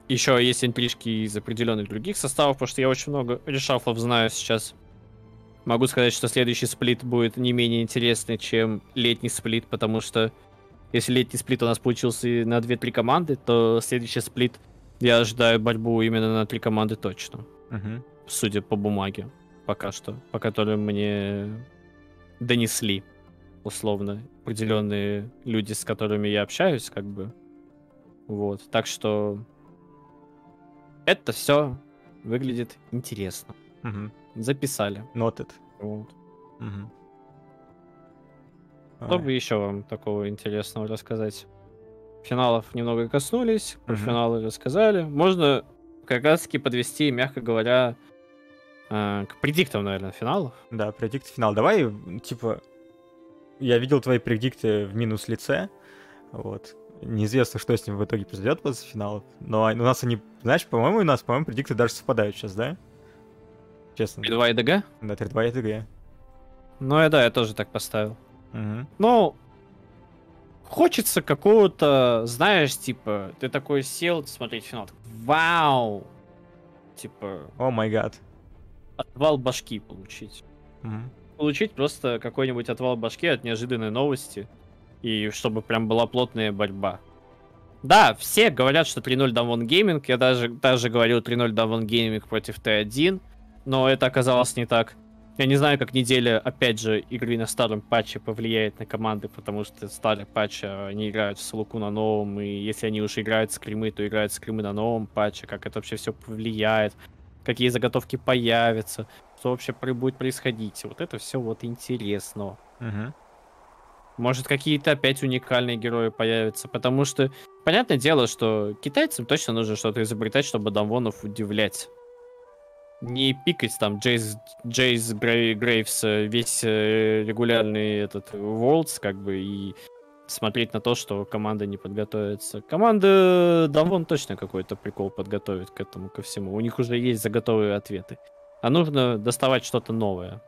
Еще есть интрижки из определенных других составов, потому что я очень много решафлов знаю сейчас. Могу сказать, что следующий сплит будет не менее интересный, чем летний сплит, потому что если летний сплит у нас получился на 2-3 команды, то следующий сплит я ожидаю борьбу именно на 3 команды точно. Мгм. судя по бумаге, пока что, по которым мне донесли, условно, определенные люди, с которыми я общаюсь, как бы. Вот, так что это все выглядит интересно. Мгм. Записали. Noted. Вот. Мгм. Что бы еще вам такого интересного рассказать? Финалов немного коснулись, про Мгм. финалы рассказали. Можно как раз таки подвести, мягко говоря, э, к предиктам, наверное, финалов. Да, предикт финал. Давай, типа, я видел твои предикты в минус лице, вот. Неизвестно, что с ним в итоге произойдет после финалов. Но они- у нас они, знаешь, по-моему, у нас, по-моему, предикты даже совпадают сейчас, да? Честно. 2 и ДГ? Да, 3-2 и ТГ. Ну, я, да, я тоже так поставил. Мгм. Ну, хочется какого-то, знаешь, типа, ты такой сел смотреть финал, такой, вау! Типа, О май гад. отвал башки получить. Мгм. Получить просто какой-нибудь отвал башки от неожиданной новости, и чтобы прям была плотная борьба. Да, все говорят, что 3-0 Down Gaming, я даже, даже говорил 3-0 Down Gaming против Т1, но это оказалось не так. Я не знаю, как неделя, опять же, игры на старом патче повлияет на команды, потому что старый патч, а, они играют в Салуку на новом, и если они уж играют скримы, то играют скримы на новом патче, как это вообще все повлияет, какие заготовки появятся, что вообще будет происходить. Вот это все вот интересно. Может, какие-то опять уникальные герои появятся, потому что, понятное дело, что китайцам точно нужно что-то изобретать, чтобы Дамвонов удивлять. Не пикать там Джейс, Джейс Грей- Грейвс э, весь э, регулярный этот Worlds, как бы, и смотреть на то, что команда не подготовится. Команда Дамвон точно какой-то прикол подготовит к этому, ко всему. У них уже есть заготовые ответы. А нужно доставать что-то новое.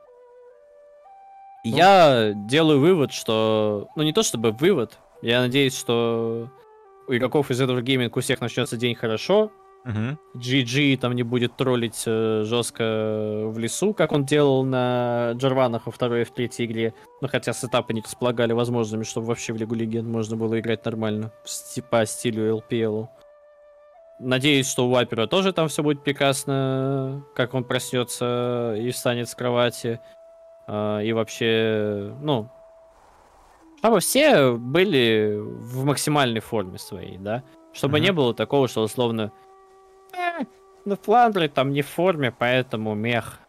И Ну. Я делаю вывод, что... Ну, не то чтобы вывод. Я надеюсь, что у игроков из этого гейминг у всех начнется день хорошо. Мгм. GG там не будет троллить э, жестко в лесу, как он делал на Джарванах во второй и в третьей игре. Ну, хотя сетапы не располагали возможными, чтобы вообще в Лигу Легенд можно было играть нормально. По стилю LPL. Надеюсь, что у Вайпера тоже там все будет прекрасно, как он проснется и встанет с кровати. А, И вообще, ну, чтобы все были в максимальной форме своей, да? Чтобы Мгм. не было такого, что условно «Э, ну Фландры там не в форме, поэтому мех.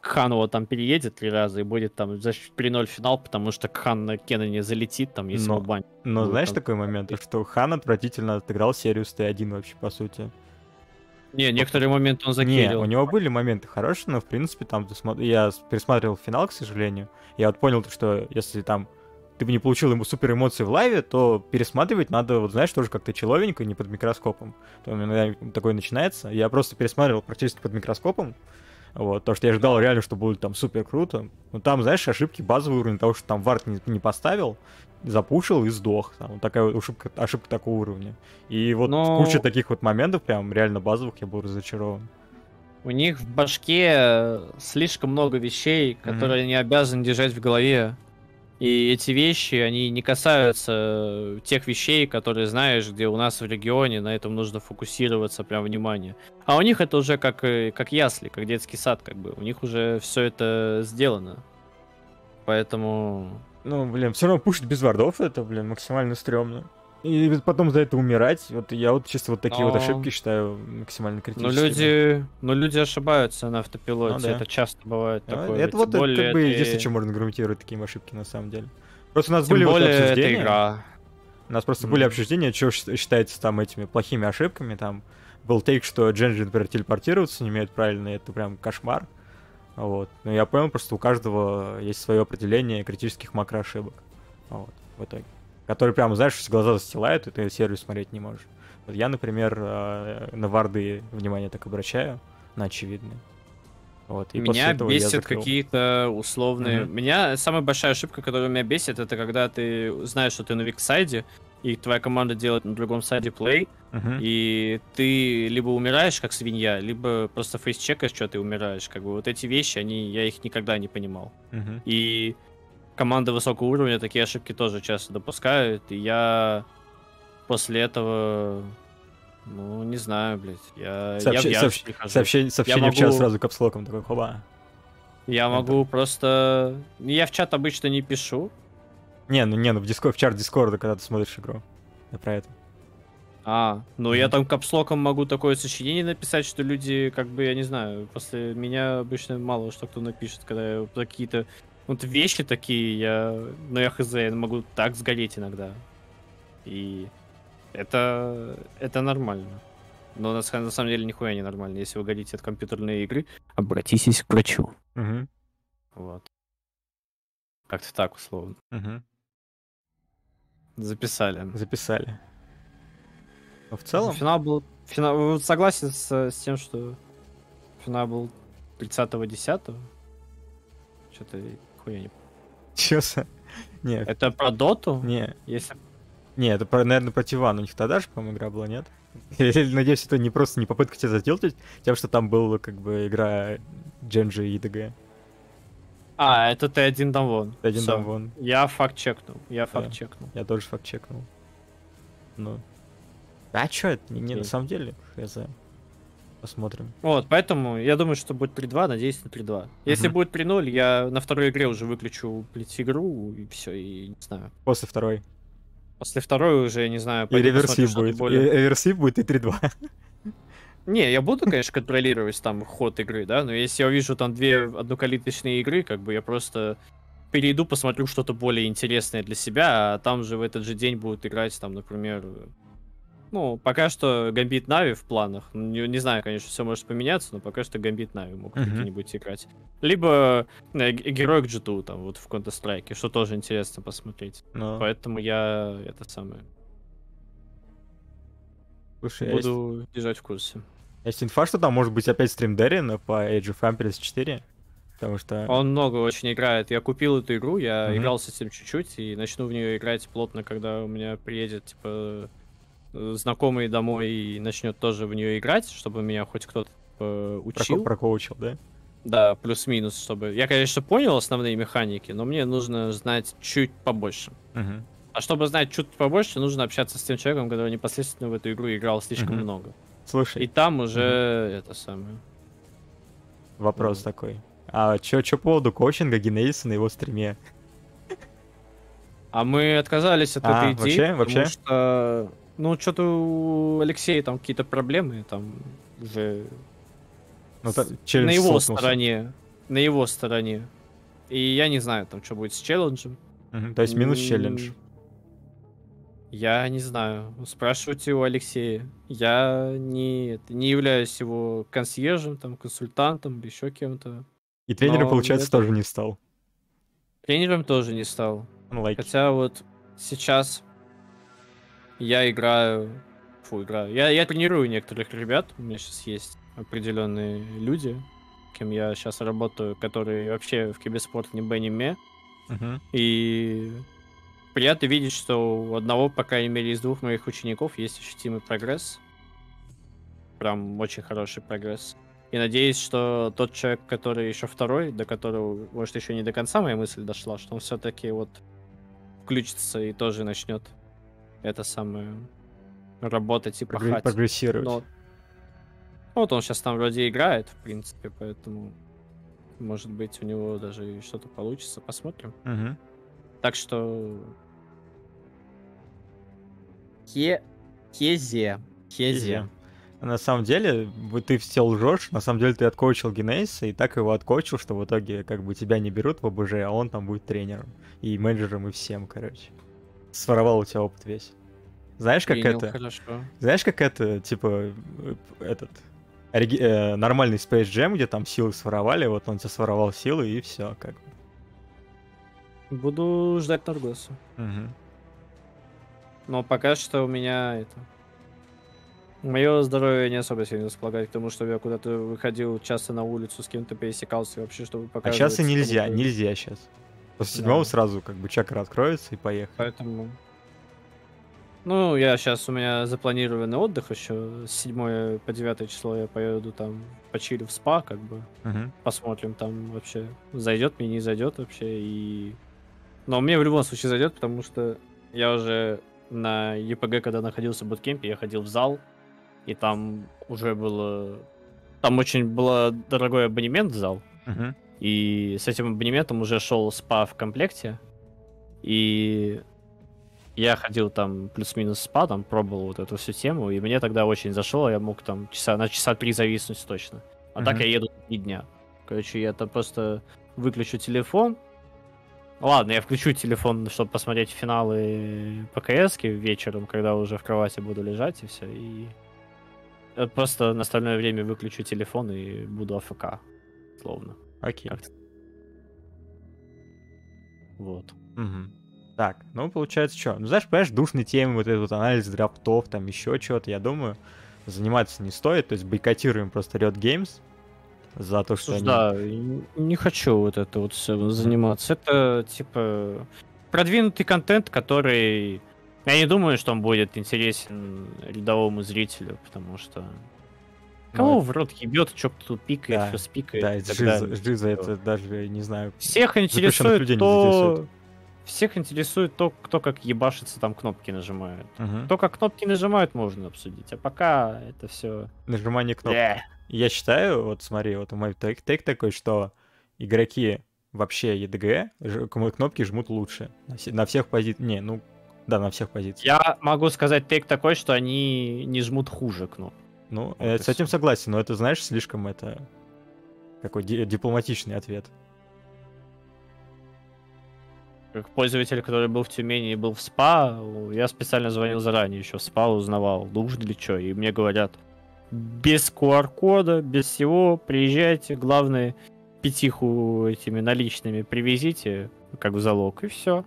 Кхан его там переедет три раза и будет там за 3-0 финал, потому что Кхан на Кена не залетит, там, если Но- банят. Но Вот знаешь там. такой момент, то, что Хан отвратительно отыграл серию с Т1 вообще, по сути. Не, некоторые моменты он Не, закидывал. у него были моменты хорошие, но, в принципе, там, я пересматривал финал, к сожалению, я вот понял, то, что если там ты бы не получил ему супер эмоции в лайве, то пересматривать надо, вот знаешь, тоже как-то человенько, не под микроскопом. Меня иногда такое начинается. Я просто пересматривал практически под микроскопом, вот, то, что я ждал реально, что будет там супер круто. Но там, знаешь, ошибки базовый уровень того, что там вард не, не поставил, запушил и сдох. Там вот такая вот ошибка, ошибка такого уровня. И вот Но- куча таких вот моментов, прям реально базовых, я был разочарован. У них в башке э, слишком много вещей, которые они обязаны держать в голове. И эти вещи, они не касаются э, тех вещей, которые знаешь, где у нас в регионе, на этом нужно фокусироваться, прям внимание. А у них это уже как, э, как ясли, как детский сад, как бы. У них уже все это сделано. Поэтому... Ну, блин, все равно пушить без вардов, это, блин, максимально стрёмно. И потом за это умирать, вот я вот чисто вот такие вот Но- ошибки считаю максимально Ну, критическими. люди, ну, люди ошибаются на автопилоте, Ну да. это часто бывает Ну, такое. это вот, более как бы, ты- единственное, чем можно аргументировать такие ошибки, на самом деле. Просто у нас Тем были вот более это обсуждения, игра. у нас просто были Мгм. обсуждения, что считается там этими плохими ошибками, там был тейк, что Дженджи, например, телепортироваться не умеет правильно, это прям кошмар. Вот. Но я понял, просто у каждого есть свое определение критических макроошибок. Вот, в итоге. Которые прям, знаешь, глаза застилают, и ты сервис смотреть не можешь. Вот я, например, э, на варды внимание так обращаю, на очевидные. Вот, и меня бесит какие-то условные. Мгм. Меня самая большая ошибка, которая меня бесит, это когда ты знаешь, что ты на виксайде, и твоя команда делает на другом сайде плей, Мгм. и ты либо умираешь как свинья, либо просто фейс-чекаешь, что ты умираешь. Как бы вот эти вещи, они, я их никогда не понимал. Мгм. И команды высокого уровня такие ошибки тоже часто допускают, и я после этого, ну, не знаю, блядь, я, я в Сообщи- сообщ- прихожу. Сообщение, сообщение в чат могу- сразу капслоком такой, хоба. Я могу просто... Я в чат обычно не пишу. Не, ну не, ну в, диско... в чат Дискорда, когда ты смотришь игру. Я про это. А, ну я Мгм. там капслоком могу такое сочинение написать, что люди, как бы, я не знаю, после меня обычно мало что кто напишет, когда я какие-то вот вещи такие, я, ну я хз, я могу так сгореть иногда. И это, это нормально. Но на, на самом деле нихуя не нормально. Если вы горите от компьютерной игры, обратитесь к врачу. Мгм. Вот. Как-то так, условно. Мгм. Записали. Записали. Но в целом, Финал был... Финал... вот Согласен с, с тем, что финал был 30-10. Что-то хуя не... чё за- Не, Это про доту? не, Если... не, это, про, наверное, про Тиван. У них тогда же, по-моему, игра была, нет? (laughs) Я надеюсь, это не просто не попытка тебя заделать, тем, что там была как бы игра Дженджи и ДГ. А, это ты один там вон. Один Всё. там вон. Я факт чекнул. Я факт Да. чекнул. Я тоже факт чекнул. Ну. А чё это? Не, не, на самом деле, хз. Посмотрим. Вот, поэтому я думаю, что будет 3-2, надеюсь на 3-2. Если Мгм. будет 3-0, я на второй игре уже выключу, блядь, игру, и все, и не знаю. После второй. После второй уже, я не знаю, И реверсив будет. более- И реверсив будет и 3-2. (laughs) Не, я буду, конечно, контролировать там ход игры, да, но если я увижу там две однокалиточные игры, как бы я просто перейду, посмотрю что-то более интересное для себя, а там же в этот же день будут играть, там, например, ну, пока что Гамбит Нави в планах. Не, не знаю, конечно, все может поменяться, но пока что Гамбит Нави могут Мгм. какие-нибудь играть. Либо э, Герой к G2, там, вот в Counter-Strike, что тоже интересно посмотреть. Но, Поэтому я это самое слушай, а есть, буду держать в курсе. есть инфа, что там может быть опять стрим Дерина по Age of Empires 4? Потому что... Он много очень играет. Я купил эту игру, я Мгм. играл с этим чуть-чуть и начну в нее играть плотно, когда у меня приедет, типа, э, знакомый домой и начнет тоже в нее играть, чтобы меня хоть кто-то проко- учил. прокоучил, да? Да, плюс-минус, чтобы... Я, конечно, понял основные механики, но мне нужно знать чуть побольше. Мгм. А чтобы знать чуть побольше, нужно общаться с тем человеком, который непосредственно в эту игру играл слишком Мгм. много. Слушай, И там уже это самое. вопрос вот. такой. А чё, чё по поводу коучинга Генезиса на его стриме? А мы отказались от А, этой идеи, вообще? потому Вообще? что, ну, что-то у Алексея там какие-то проблемы, там уже Ну, та- на его сотнулся. стороне. на его стороне. И я не знаю, там, что будет с челленджем. Мгм, То есть минус челлендж. Я не знаю. Спрашивайте у Алексея. Я не, не являюсь его консьержем, там, консультантом, еще кем-то. И тренером, получается, это- тоже не стал. Тренером тоже не стал. Unlucky. Хотя вот сейчас я играю... Фу, играю. Я, я тренирую некоторых ребят. У меня сейчас есть определенные люди, кем я сейчас работаю, которые вообще в киберспорт не бы не ме. Мгм. И приятно видеть, что у одного, по крайней мере, из двух моих учеников есть ощутимый прогресс. Прям очень хороший прогресс. И надеюсь, что тот человек, который еще второй, до которого, может, еще не до конца моя мысль дошла, что он все-таки вот включится и тоже начнет это самое работать и Прогре- пахать. Прогрессировать. Но- Ну, вот он сейчас там вроде играет, в принципе, поэтому может быть у него даже что-то получится, посмотрим. Мгм. Так что... Хе... Хезе. Хезе. На самом деле, ты все лжешь, на самом деле ты откоучил Генейса и так его откоучил, что в итоге как бы тебя не берут в ОБЖ, а он там будет тренером и менеджером и всем, короче. Своровал у тебя опыт весь. Знаешь, как Принял, это? Хорошо. Знаешь, как это, типа, этот ориги- э, нормальный Space Jam, где там силы своровали, вот он тебе своровал силы и все, как бы. Буду ждать Торгоса. Мгм. Но пока что у меня это... Мое здоровье не особо сильно располагает к тому, чтобы я куда-то выходил часто на улицу, с кем-то пересекался вообще, чтобы А показывать... сейчас и нельзя, нельзя сейчас. После седьмого Да. сразу как бы чакра откроется и поехали. Поэтому... Ну, я сейчас, у меня запланированный отдых еще. С 7 по 9 число я поеду там почилю в спа, как бы. Мгм. Посмотрим там вообще, зайдет мне, не зайдет вообще. И... Но мне в любом случае зайдет, потому что я уже на ЕПГ, когда находился в буткемпе, я ходил в зал, и там уже было... Там очень был дорогой абонемент в зал, Мгм. И с этим абонементом уже шел спа в комплекте. И я ходил там плюс-минус спа, там пробовал вот эту всю тему, и мне тогда очень зашло, я мог там часа, на часа три зависнуть точно. А так Мгм. я еду три дня. Короче, я там просто выключу телефон. Ладно, я включу телефон, чтобы посмотреть финалы ПКС вечером, когда уже в кровати буду лежать и все. И просто на остальное время выключу телефон и буду АФК. Словно. Окей. Как-то. Вот. Мгм. Так, ну получается что? Ну знаешь, понимаешь, душные темы, вот этот вот анализ драфтов, там еще чего-то, я думаю, заниматься не стоит, то есть бойкотируем просто Riot Games за то, что Слушай, они... да, не хочу вот это вот все заниматься. Это типа продвинутый контент, который я не думаю, что он будет интересен рядовому зрителю, потому что кого в рот ебет, что кто пикает, Да, что спикает. Да, и так далее. жиза это даже, не знаю, Всех интересует то... Всех интересует то, кто как ебашится там кнопки нажимает. Мгм. То, как кнопки нажимают, можно обсудить. А пока это все. нажимание кнопок. Я считаю, вот смотри, вот мой тейк, тейк такой, что игроки вообще EDG кнопки жмут лучше. На всех позициях. Не, ну, да, на всех позициях. Я могу сказать тейк такой, что они не жмут хуже кнопки. Ну, Вот э, с этим всё. согласен, но это, знаешь, слишком это... Какой ди- дипломатичный ответ. Как пользователь, который был в Тюмени и был в СПА, я специально звонил заранее еще в СПА, узнавал, нужно ли что. И мне говорят, без QR-кода, без всего, приезжайте, главное, пятиху этими наличными привезите, как в залог, и все.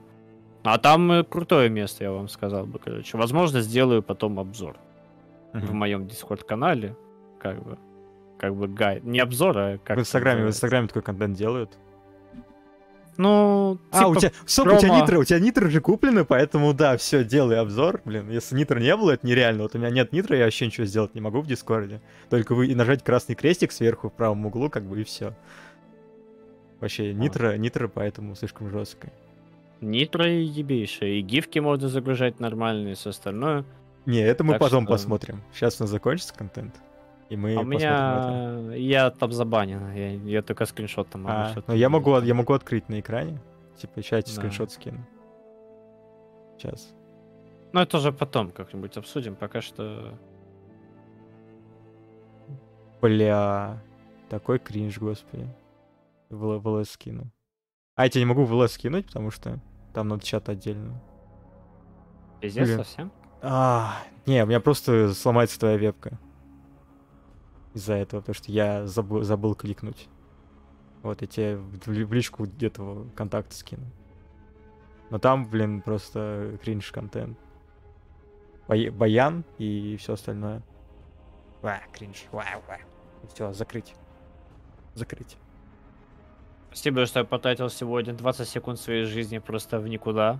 А там э, крутое место, я вам сказал бы, короче. Возможно, сделаю потом обзор в моем Дискорд-канале, как бы, как бы гайд. Не обзор, а как... В Инстаграме, в Инстаграме такой контент делают. Ну, А, у типа тебя, стоп, у тебя промо. нитро, у тебя нитро же куплены, поэтому да, все, делай обзор. Блин, если нитро не было, это нереально. Вот у меня нет нитро, я вообще ничего сделать не могу в Дискорде. Только вы и нажать красный крестик сверху в правом углу, как бы и все. Вообще, нитро, нитро поэтому слишком жесткое. Нитро ебейшее. И гифки можно загружать нормальные, все остальное. Не, это мы Так потом что- посмотрим. Сейчас у нас закончится контент. И мы а у меня... Я там забанен. Я, я только скриншот там могу А, ну я могу, я могу открыть на экране. Типа, чате Да. скриншот скину. Сейчас. Ну это уже потом как-нибудь обсудим. Пока что... Бля, такой кринж, господи. В, в ЛС скину. А я тебе не могу в ЛС скинуть, потому что там надо чат отдельно. Пиздец Блин. совсем? А, не, у меня просто сломается твоя вебка. Из-за этого, потому что я забыл, забыл кликнуть. Вот, я тебе в, личку где-то контакты скину. Но там, блин, просто кринж контент. Бай- баян и все остальное. Ва, кринж. Ва, ва. Все, закрыть. Закрыть. Спасибо, что я потратил сегодня 20 секунд своей жизни просто в никуда.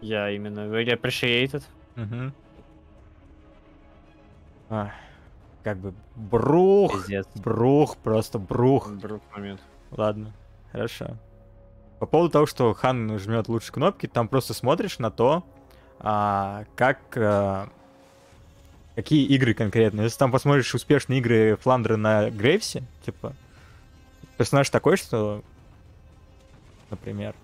Я именно very appreciated. Угу. А, как бы брух. Пиздец. Брух, просто брух. Друг момент. Ладно, хорошо. По поводу того, что Хан жмет лучше кнопки, там просто смотришь на то, а, как а, какие игры конкретно. Если там посмотришь успешные игры Фландера на Грейвсе, типа, персонаж такой, что, например,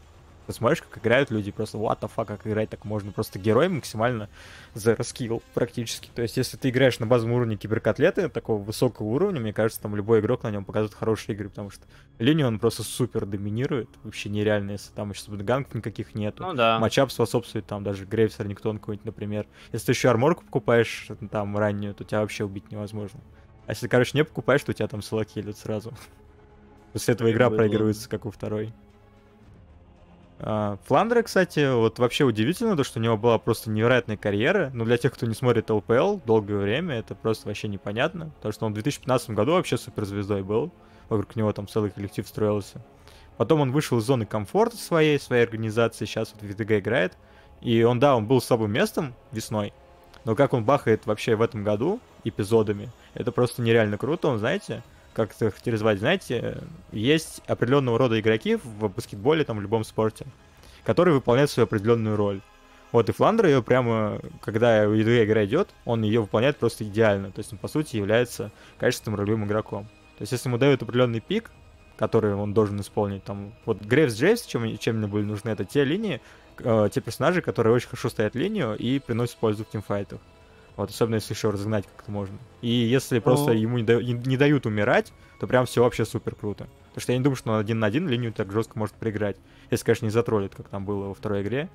ты смотришь, как играют люди, просто what the fuck, как играть так можно. Просто герой максимально zero skill практически. То есть, если ты играешь на базовом уровне киберкотлеты, такого высокого уровня, мне кажется, там любой игрок на нем показывает хорошие игры, потому что линию он просто супер доминирует, вообще нереально, если там еще ганков никаких нету. Ну да. Матчап способствует там даже Грейвс Рингтон какой-нибудь, например. Если ты еще арморку покупаешь там раннюю, то тебя вообще убить невозможно. А если, короче, не покупаешь, то тебя там идут сразу. (laughs) После этого игра проигрывается, как у второй. А, Фландера, кстати, вот вообще удивительно, то, что у него была просто невероятная карьера. Но для тех, кто не смотрит ЛПЛ долгое время, это просто вообще непонятно. Потому что он в 2015 году вообще суперзвездой был. Вокруг него там целый коллектив строился. Потом он вышел из зоны комфорта своей, своей организации, сейчас вот в VTG играет. И он, да, он был слабым местом весной, но как он бахает вообще в этом году эпизодами, это просто нереально круто. Он, знаете, как это характеризовать, знаете, есть определенного рода игроки в баскетболе, там, в любом спорте, которые выполняют свою определенную роль. Вот и Фландер ее прямо, когда EDA игра идет, он ее выполняет просто идеально. То есть он, по сути, является качественным ролевым игроком. То есть если ему дают определенный пик, который он должен исполнить, там, вот Грейвс Джейвс, чем, чем мне были нужны, это те линии, э, те персонажи, которые очень хорошо стоят линию и приносят пользу в тимфайтах. Вот, особенно если еще разогнать как-то можно. И если просто Ну. ему не, да- не- не дают умирать, то прям все вообще супер круто. Потому что я не думаю, что он один на один линию так жестко может проиграть. Если, конечно, не затроллит, как там было во второй игре.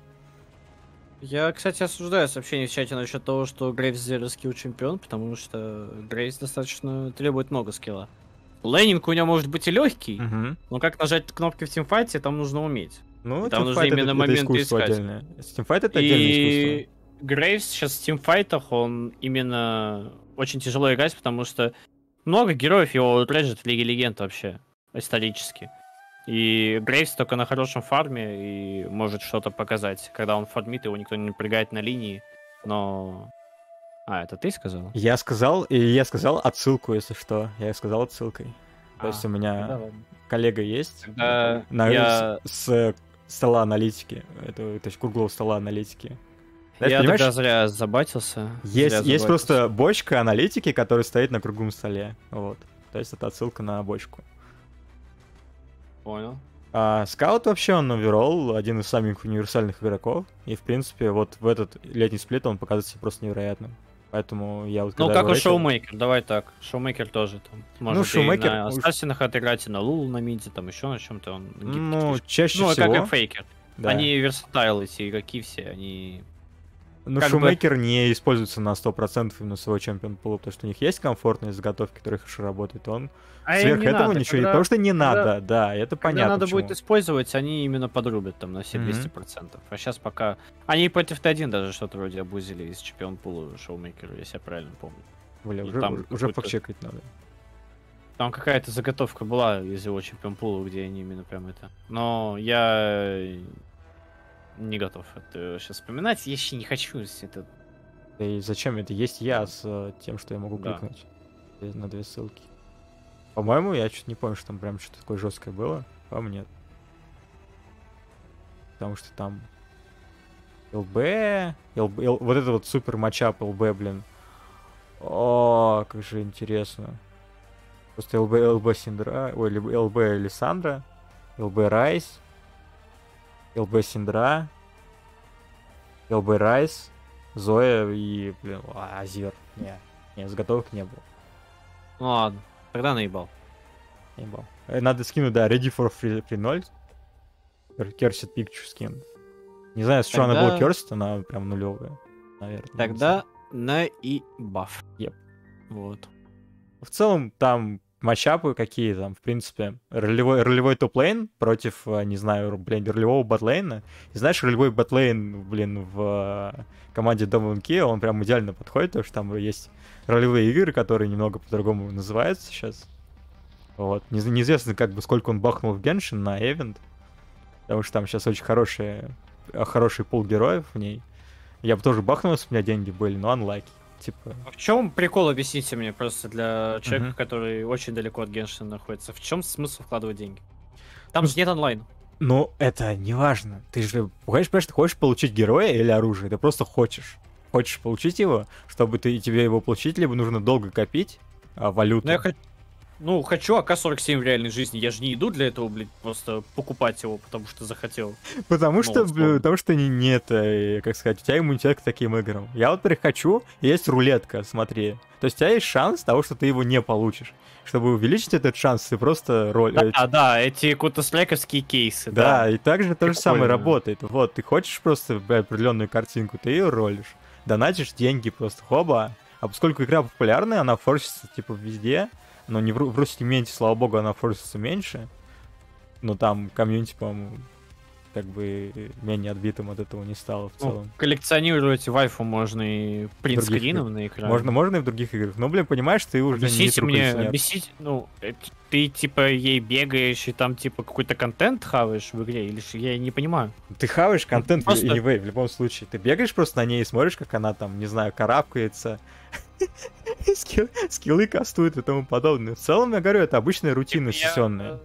Я, кстати, осуждаю сообщение в чате насчет того, что Грейвс зеро скилл чемпион, потому что Грейвс достаточно требует много скилла. Лейнинг у него может быть и легкий, Мгм. но как нажать кнопки в тимфайте, там нужно уметь. Ну, Там нужно именно это, моменты это искать. отдельное. Тимфайт это отдельное И искусство. Грейвс сейчас в тимфайтах, он именно очень тяжело играть, потому что много героев его режет в Лиге Легенд вообще, исторически. И Грейвс только на хорошем фарме и может что-то показать. Когда он фармит, его никто не напрягает на линии, но... А, это ты сказал? Я сказал, и я сказал отсылку, если что. Я сказал отсылкой. То есть А, у меня Да ладно. коллега есть Тогда на, я, с, с стола аналитики. Это, то есть круглого стола аналитики. Знаешь, я понимаешь, тогда зря забатился. есть, зря есть просто бочка аналитики, которая стоит на круглом столе. Вот. То есть это отсылка на бочку. Понял. А скаут вообще, он overall, один из самых универсальных игроков. И, в принципе, вот в этот летний сплит он показывает себя просто невероятным. Поэтому я вот Ну, как его у Шоумейкер, давай так. Шоумейкер тоже там. Может Шоумейкер- и на Ассасинах отыграть, и на Лулу на миде, там еще на чем-то он Ну, чаще Ну, всего. как и Фейкер. да. Они версатайлы, эти игроки все, они... Ну, как бы- шумейкер не используется на 100% именно своего чемпион пула, потому что у них есть комфортные заготовки, которые хорошо работают. Он А сверх этого надо, ничего не... Потому что не когда- надо, да, это Когда понятно. надо почему. будет использовать, они именно подрубят там на все Мгм. 200%. А сейчас пока... Они против Т1 даже что-то вроде обузили из чемпион пула Шоумейкера, если я правильно помню. Бля, и уже, там уже факт-чекать надо. Там какая-то заготовка была из его чемпион пула, где они именно прям это... Но я не готов это сейчас вспоминать. Я еще не хочу это Да и зачем это? Есть я с э, тем, что я могу Да. кликнуть э, на две ссылки. По-моему, я что-то не помню, что там прям что-то такое жесткое было. По-моему, нет. Потому что там ЛБ, ЛБ, Л- вот это вот супер матчап ЛБ, блин. О, как же интересно. Просто ЛБ, ЛБ Синдра, ой, ЛБ Лиссандра, ЛБ Райс, ЛБ Синдра, ЛБ Райс, Зоя и, блин, а, Азир. Не, не, заготовок не было. Ну ладно, тогда наебал. Не было. Э, Надо скинуть, да, Ready for Free, free 0. Cursed Picture скин. Не знаю, с чего она была Cursed, она прям нулевая. Наверное. Тогда на и баф. Yep. Вот. В целом, там матчапы какие там, в принципе, ролевой, ролевой топ-лейн против, э, не знаю, блин, ролевого батлейна. И знаешь, ролевой батлейн, блин, в э, команде Double он прям идеально подходит, потому что там есть ролевые игры, которые немного по-другому называются сейчас. Вот. Не- Неизвестно, как бы, сколько он бахнул в Геншин на Эвент, потому что там сейчас очень хорошие, хороший пул героев в ней. Я бы тоже бахнул, если бы у меня деньги были, но unlucky. Типа, А В чем прикол, объясните мне, просто для человека, Мгм. который очень далеко от Геншина находится. В чем смысл вкладывать деньги? Там же нет онлайн. Ну, это не важно. Ты же, понимаешь, понимаешь, ты хочешь получить героя или оружие, ты просто хочешь. Хочешь получить его, чтобы ты тебе его получить, либо нужно долго копить а, валюту. Ну, я. Ну, хочу АК-47 в реальной жизни. Я же не иду для этого, блядь, просто покупать его, потому что захотел. Потому Ну, что, потому что не, не это, э, как сказать, у тебя иммунитет к таким играм. Я вот, например, хочу, и есть рулетка, смотри. То есть у тебя есть шанс того, что ты его не получишь. Чтобы увеличить этот шанс, ты просто роль... э, А, да, эти кутослековские кейсы, Да, да. и также то же самое работает. Вот, ты хочешь просто определенную картинку, ты ее ролишь. Донатишь деньги просто, хоба. А поскольку игра популярная, она форсится типа везде, но не в, в русском менте, слава богу, она форсится меньше. Но там комьюнити, по-моему, как бы менее отбитым от этого не стало в Ну, целом. коллекционировать вайфу можно и принтскрином на экране. Можно, можно и в других играх. Но, блин, понимаешь, ты уже не Объясните мне, трухаешься, нет. объясните, ну, э, ты типа ей бегаешь и там типа какой-то контент хаваешь в игре, или что? я не понимаю. Ты хаваешь контент просто- в anyway, в любом случае. Ты бегаешь просто на ней и смотришь, как она там, не знаю, карабкается, скилл- скиллы кастует и тому подобное. В целом, я говорю, это обычная рутина Я, сессионная.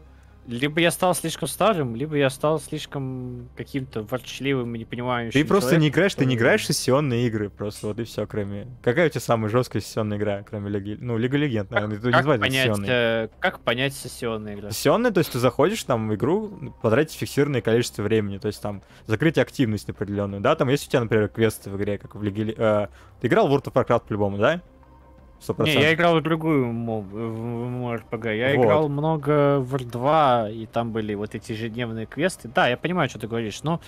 Либо я стал слишком старым, либо я стал слишком каким-то ворчливым и не понимающим. Ты просто не человеком, играешь, ты не который- играешь в сессионные игры, просто вот и все, кроме... Какая у тебя самая жесткая сессионная игра, кроме Лиги... Ну, Лига Легенд, наверное, это не Как называется понять, э, как понять сессионная игра? Сессионная, то есть ты заходишь там в игру, потратить фиксированное количество времени, то есть там закрыть активность определенную, да, там есть у тебя, например, квесты в игре, как в Лиге... Э, Ты играл в World of Warcraft по-любому, да? Сто Не, процентов. я играл в другую моб, в ММО-РПГ. Я Вот. играл много в R2, и там были вот эти ежедневные квесты. Да, я понимаю, что ты говоришь, но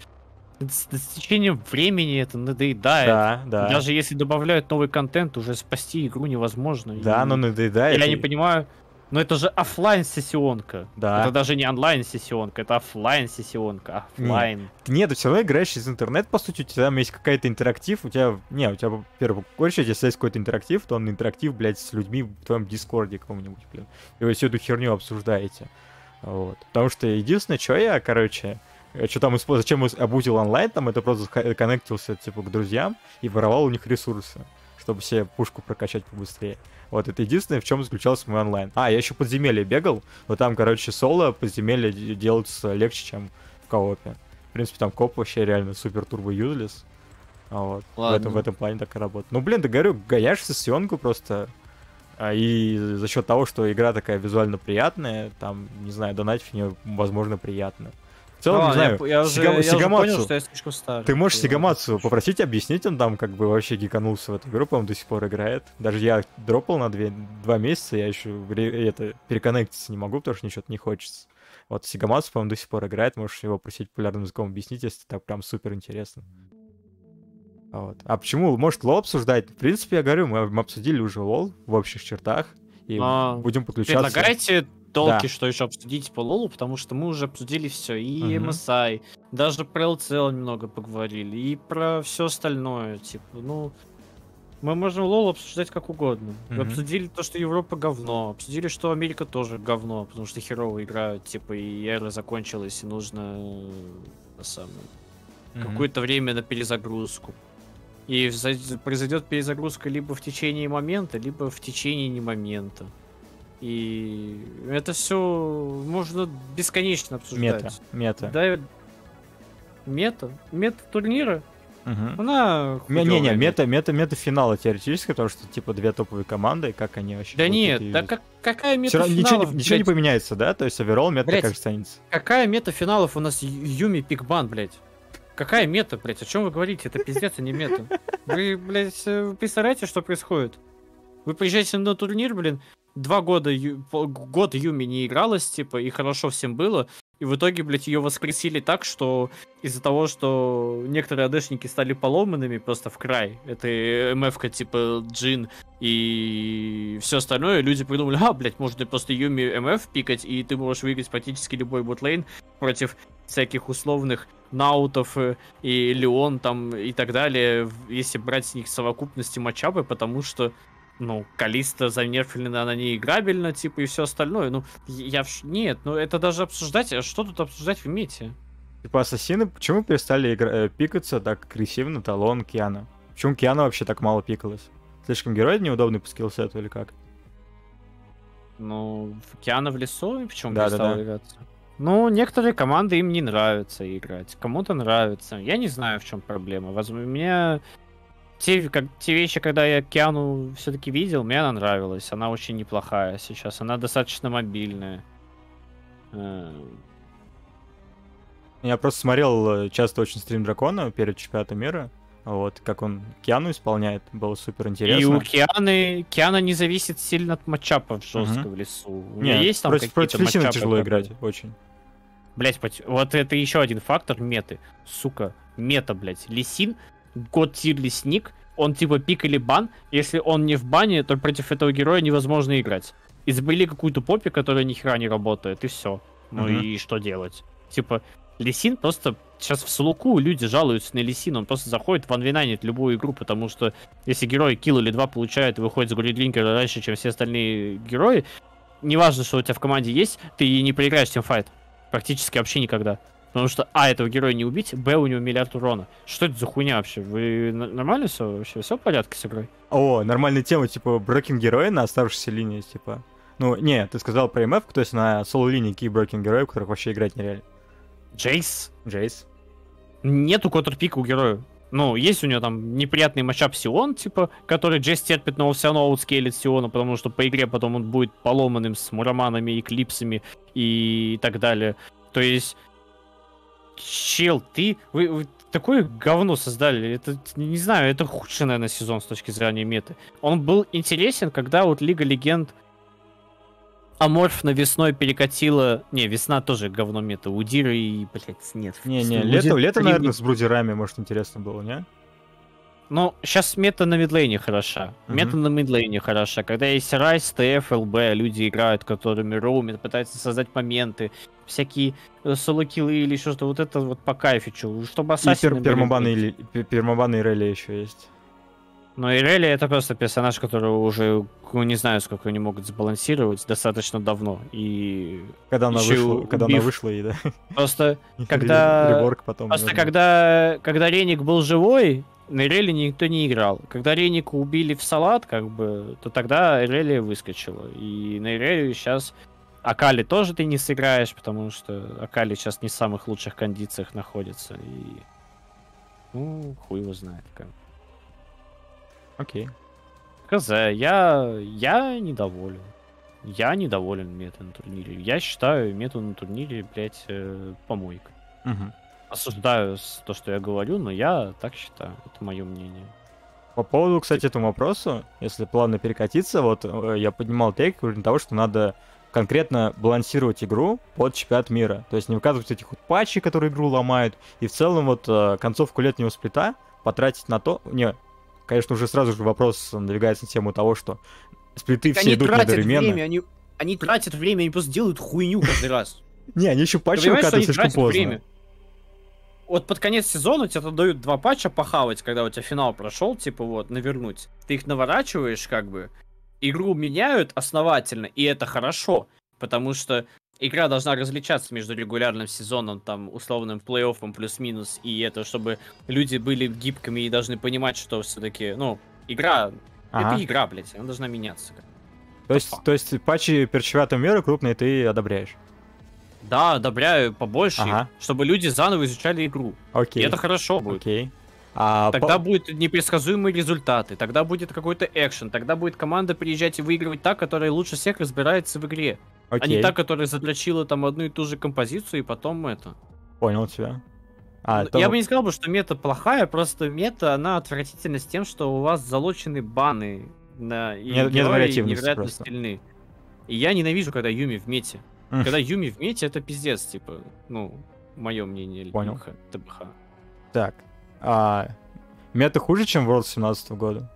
с, с течением времени это надоедает. Да, да. Даже если добавляют новый контент, уже спасти игру невозможно. Да, И но надоедает. Я и- не понимаю, но это же оффлайн сессионка. Да. Это даже не онлайн сессионка, это оффлайн сессионка. Оффлайн. Нет, ты все равно играешь через интернет, по сути, у тебя там есть какая-то интерактив, у тебя... Не, у тебя, в первую очередь, если есть какой-то интерактив, то он интерактив, блядь, с людьми в твоем дискорде каком-нибудь, блин. И вы всю эту херню обсуждаете. Вот. Потому что единственное, что я, короче, что там зачем обузил онлайн, там это просто коннектился, типа, к друзьям и воровал у них ресурсы, чтобы себе пушку прокачать побыстрее. Вот, это единственное, в чем заключался мой онлайн. А, я еще подземелье бегал, но там, короче, соло подземелья де- делаются легче, чем в коопе. В принципе, там коп вообще реально супер турбо юзлес. А вот. В Ладно. этом, в этом плане так и работает. Ну, блин, ты говорю, гоняешь сессионку просто. а, И за счет того, что игра такая визуально приятная, там, не знаю, донатить в нее, возможно, приятно. В целом, не Ладно, знаю, я, я уже, я уже понял, что я слишком старый. Ты можешь. Сигамацу попросить объяснить, он там как бы вообще гиканулся в эту игру, по-моему, до сих пор играет. Даже я дропал на две, два месяца, я еще это, переконнектиться не могу, потому что ничего не хочется. Вот Сигамацу, по-моему, до сих пор играет, можешь его просить популярным языком объяснить, если так прям супер интересно. А Вот. А почему? Может, лол обсуждать? В принципе, я говорю, мы, мы обсудили уже лол в общих чертах, и А, будем подключаться. Предлагайте толки, Да. что еще обсудить по Лолу, потому что мы уже обсудили все. И Мгм. MSI, даже про LCL немного поговорили, и про все остальное. Типа, ну, мы можем Лол обсуждать как угодно. Мгм. Обсудили то, что Европа говно. Обсудили, что Америка тоже говно, потому что херово играют, типа, и эра закончилась, и нужно э, на самом Мгм. какое-то время на перезагрузку. И произойдет перезагрузка либо в течение момента, либо в течение не момента. И это все можно бесконечно обсуждать. Мета, мета. Да, мета, мета турнира, Мгм. она Ме- Не-не, хуёвая мета, мета, мета финала теоретически, потому что типа две топовые команды, как они вообще. Да нет, да как, какая мета равно ничего, финалов, не, ничего не блядь? поменяется, да? То есть оверолл мета Блядь. как останется. Какая мета финалов у нас Юми Пикбан, блядь? Какая мета, блядь? О чем вы говорите? Это пиздец, а не мета. Вы, блядь, э, представляете, что происходит? Вы приезжаете на турнир, блин, два года, год Юми не игралась, типа, и хорошо всем было, и в итоге, блядь, ее воскресили так, что из-за того, что некоторые адешники стали поломанными просто в край, это МФ-ка типа Джин и все остальное, люди придумали, а, блядь, можно просто Юми МФ пикать, и ты можешь выиграть практически любой ботлейн против всяких условных Наутов э, и Леон там и так далее, если брать с них совокупности матчапы, потому что ну, Калиста занерфлена, она не играбельна, типа, и все остальное. Ну, я... в Нет, ну это даже обсуждать, а что тут обсуждать в мете? Типа ассасины, почему перестали игра- э, пикаться так агрессивно Талон, Киана? Почему Киана вообще так мало пикалась? Слишком герой неудобный по скиллсету или как? Ну, Киана в лесу, и почему Да, да, перестала да. играться? Ну, некоторые команды им не нравится играть, кому-то нравится. Я не знаю, в чем проблема. Возможно, мне те, как, те вещи, когда я Киану все-таки видел, мне она нравилась. Она очень неплохая сейчас. Она достаточно мобильная. Э, Я просто смотрел э, часто очень стрим Дракона перед чемпионатом мира. Вот, как он Киану исполняет, было супер И интересно. у Кианы, Киана не зависит сильно от матчапов жестко в лесу. У Нет, есть там против, какие-то против матчапы, тяжело которые- играть, очень. Блять, вот это еще один фактор меты. Сука, мета, блять. Лисин, год тир лесник, он типа пик или бан. Если он не в бане, то против этого героя невозможно играть. Изобрели какую-то попи, которая ни хера не работает, и все. Ну Мгм. и что делать? Типа, Лисин просто... Сейчас в Сулуку люди жалуются на Лисин, он просто заходит в анвинанит любую игру, потому что если герой килл или два получает и выходит с гридлинкера раньше, чем все остальные герои, неважно, что у тебя в команде есть, ты не проиграешь тимфайт. Практически вообще никогда. Потому что, а, этого героя не убить, б, у него миллиард урона. Что это за хуйня вообще? Вы нормально все вообще? Все в порядке с игрой? О, нормальная тема, типа, брокинг героя на оставшейся линии, типа. Ну, не, ты сказал про МФ, то есть на соло-линии какие брокинг героев, у которых вообще играть нереально. Джейс? Джейс. Нету контрпика у героя. Ну, есть у него там неприятный матчап Сион, типа, который Джейс терпит, но он все равно аутскейлит Сиона, потому что по игре потом он будет поломанным с мураманами, эклипсами и так далее. То есть, чел, ты... Вы, вы такое говно создали. Это, не знаю, это худший, наверное, сезон с точки зрения меты. Он был интересен, когда вот Лига Легенд аморфно весной перекатила... Не, весна тоже говно мета. У Дира и, блядь, нет. Не-не, лето, лето, наверное, с брудерами, может, интересно было, не? Ну, сейчас мета на мидлейне хороша. Мгм. Мета на мидлейне хороша. Когда есть Райс, ТФ, ЛБ, люди играют, которыми роумят, пытаются создать моменты, всякие э, соло-киллы или еще что-то. Вот это вот по кайфу, чё. Чтобы И ассасины пер- были, пермобаны, блядь. или- пер- пермобаны Релли еще есть. Но Ирели это просто персонаж, которого уже, ну, не знаю, сколько они могут сбалансировать, достаточно давно. И Когда она и вышла, когда она убив. вышла, и да. просто (laughs) и Когда- ре- реворк потом. Просто наверное. когда, когда Реник был живой, на Иреле никто не играл. Когда Реника убили в салат, как бы, то тогда Ирелия выскочила. И на Ирелию сейчас Акали тоже ты не сыграешь, потому что Акали сейчас не в самых лучших кондициях находится. И... Ну, хуй его знает. Как. Окей. КЗ, я, я недоволен. Я недоволен метой на турнире. Я считаю мету на турнире, блядь, э, помойкой. Мгм. осуждаю то, что я говорю, но я так считаю. Это мое мнение. По поводу, кстати, этому вопросу, если плавно перекатиться, вот э, я поднимал тейк уровень того, что надо конкретно балансировать игру под чемпионат мира. То есть не выказывать этих вот патчей, которые игру ломают, и в целом вот э, концовку летнего сплита потратить на то... Не, конечно, уже сразу же вопрос надвигается на тему того, что сплиты все идут одновременно. они, они тратят время, они просто делают хуйню каждый раз. (laughs) Не, они еще патчи выкатывают они слишком поздно. время? Вот под конец сезона тебе дают два патча похавать, когда у тебя финал прошел, типа вот, навернуть. Ты их наворачиваешь, как бы. Игру меняют основательно, и это хорошо. Потому что игра должна различаться между регулярным сезоном, там, условным плей-оффом плюс-минус, и это, чтобы люди были гибкими и должны понимать, что все-таки, ну, игра, Ага. это игра, блядь, она должна меняться. То есть, то есть патчи перед чемпионатом мира крупные ты одобряешь. Да, одобряю побольше, Ага. чтобы люди заново изучали игру. Окей. И это хорошо будет. Окей. А Тогда по- будут непредсказуемые результаты, тогда будет какой-то экшен, тогда будет команда приезжать и выигрывать та, которая лучше всех разбирается в игре, а не Окей. та, которая задрочила там одну и ту же композицию и потом это. Понял тебя. А, Ну, то- Я бы не сказал, бы, что мета плохая, просто мета, она отвратительна с тем, что у вас залочены баны на и Не- нет герои невероятно просто. сильны. И я ненавижу, когда Юми в мете. Когда Юми в мете, это пиздец, типа, ну, мое мнение. Понял. ТБХ. Так. А, мета хуже, чем World 17 года?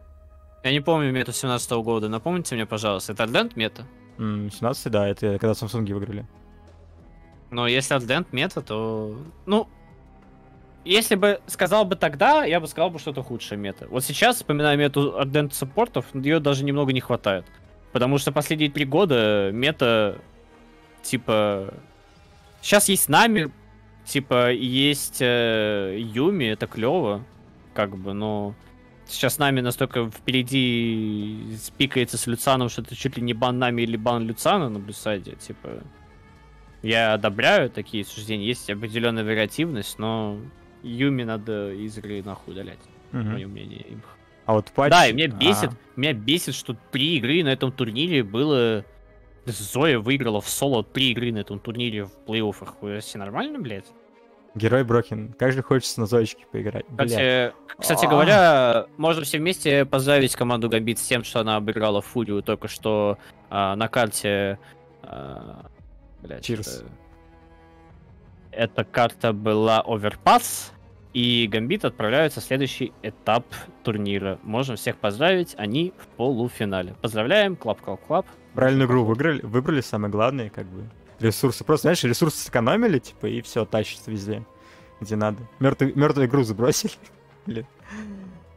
Я не помню мету 17 года, напомните мне, пожалуйста, это Ardent мета? М, 17, да, это когда Samsung выиграли. Но если Ardent мета, то... Ну, если бы сказал бы тогда, я бы сказал бы, что это худшая мета. Вот сейчас, вспоминая мету Ardent саппортов, ее даже немного не хватает. Потому что последние три года мета, типа... Сейчас есть Нами, типа, есть э, Юми, это клево, как бы, но... Сейчас Нами настолько впереди спикается с Люцаном, что это чуть ли не бан Нами или бан Люцана на Блюсайде, типа... Я одобряю такие суждения, есть определенная вариативность, но Юми надо из игры нахуй удалять, Мгм. мое мнение. А вот патч... Да, и меня бесит, А, меня бесит, что три игры на этом турнире было... Зоя выиграла в соло три игры на этом турнире в плей-оффах. Все нормально, блядь? Герой Брокин. Как же хочется на Зоечке поиграть. Кстати, кстати А. говоря, можно все вместе поздравить команду Гамбит с тем, что она обыграла Фурию только что а, на карте... а, блядь, Cheers. это- Эта карта была Overpass, и Гамбит отправляются в следующий этап турнира. Можем всех поздравить, они в полуфинале. Поздравляем, клап клап клап Правильную игру выиграли, выбрали, самое главное, как бы. Ресурсы. Просто, знаешь, ресурсы сэкономили, типа, и все, тащится везде, где надо. Мертвую, мертвую игру забросили. (laughs) Блин.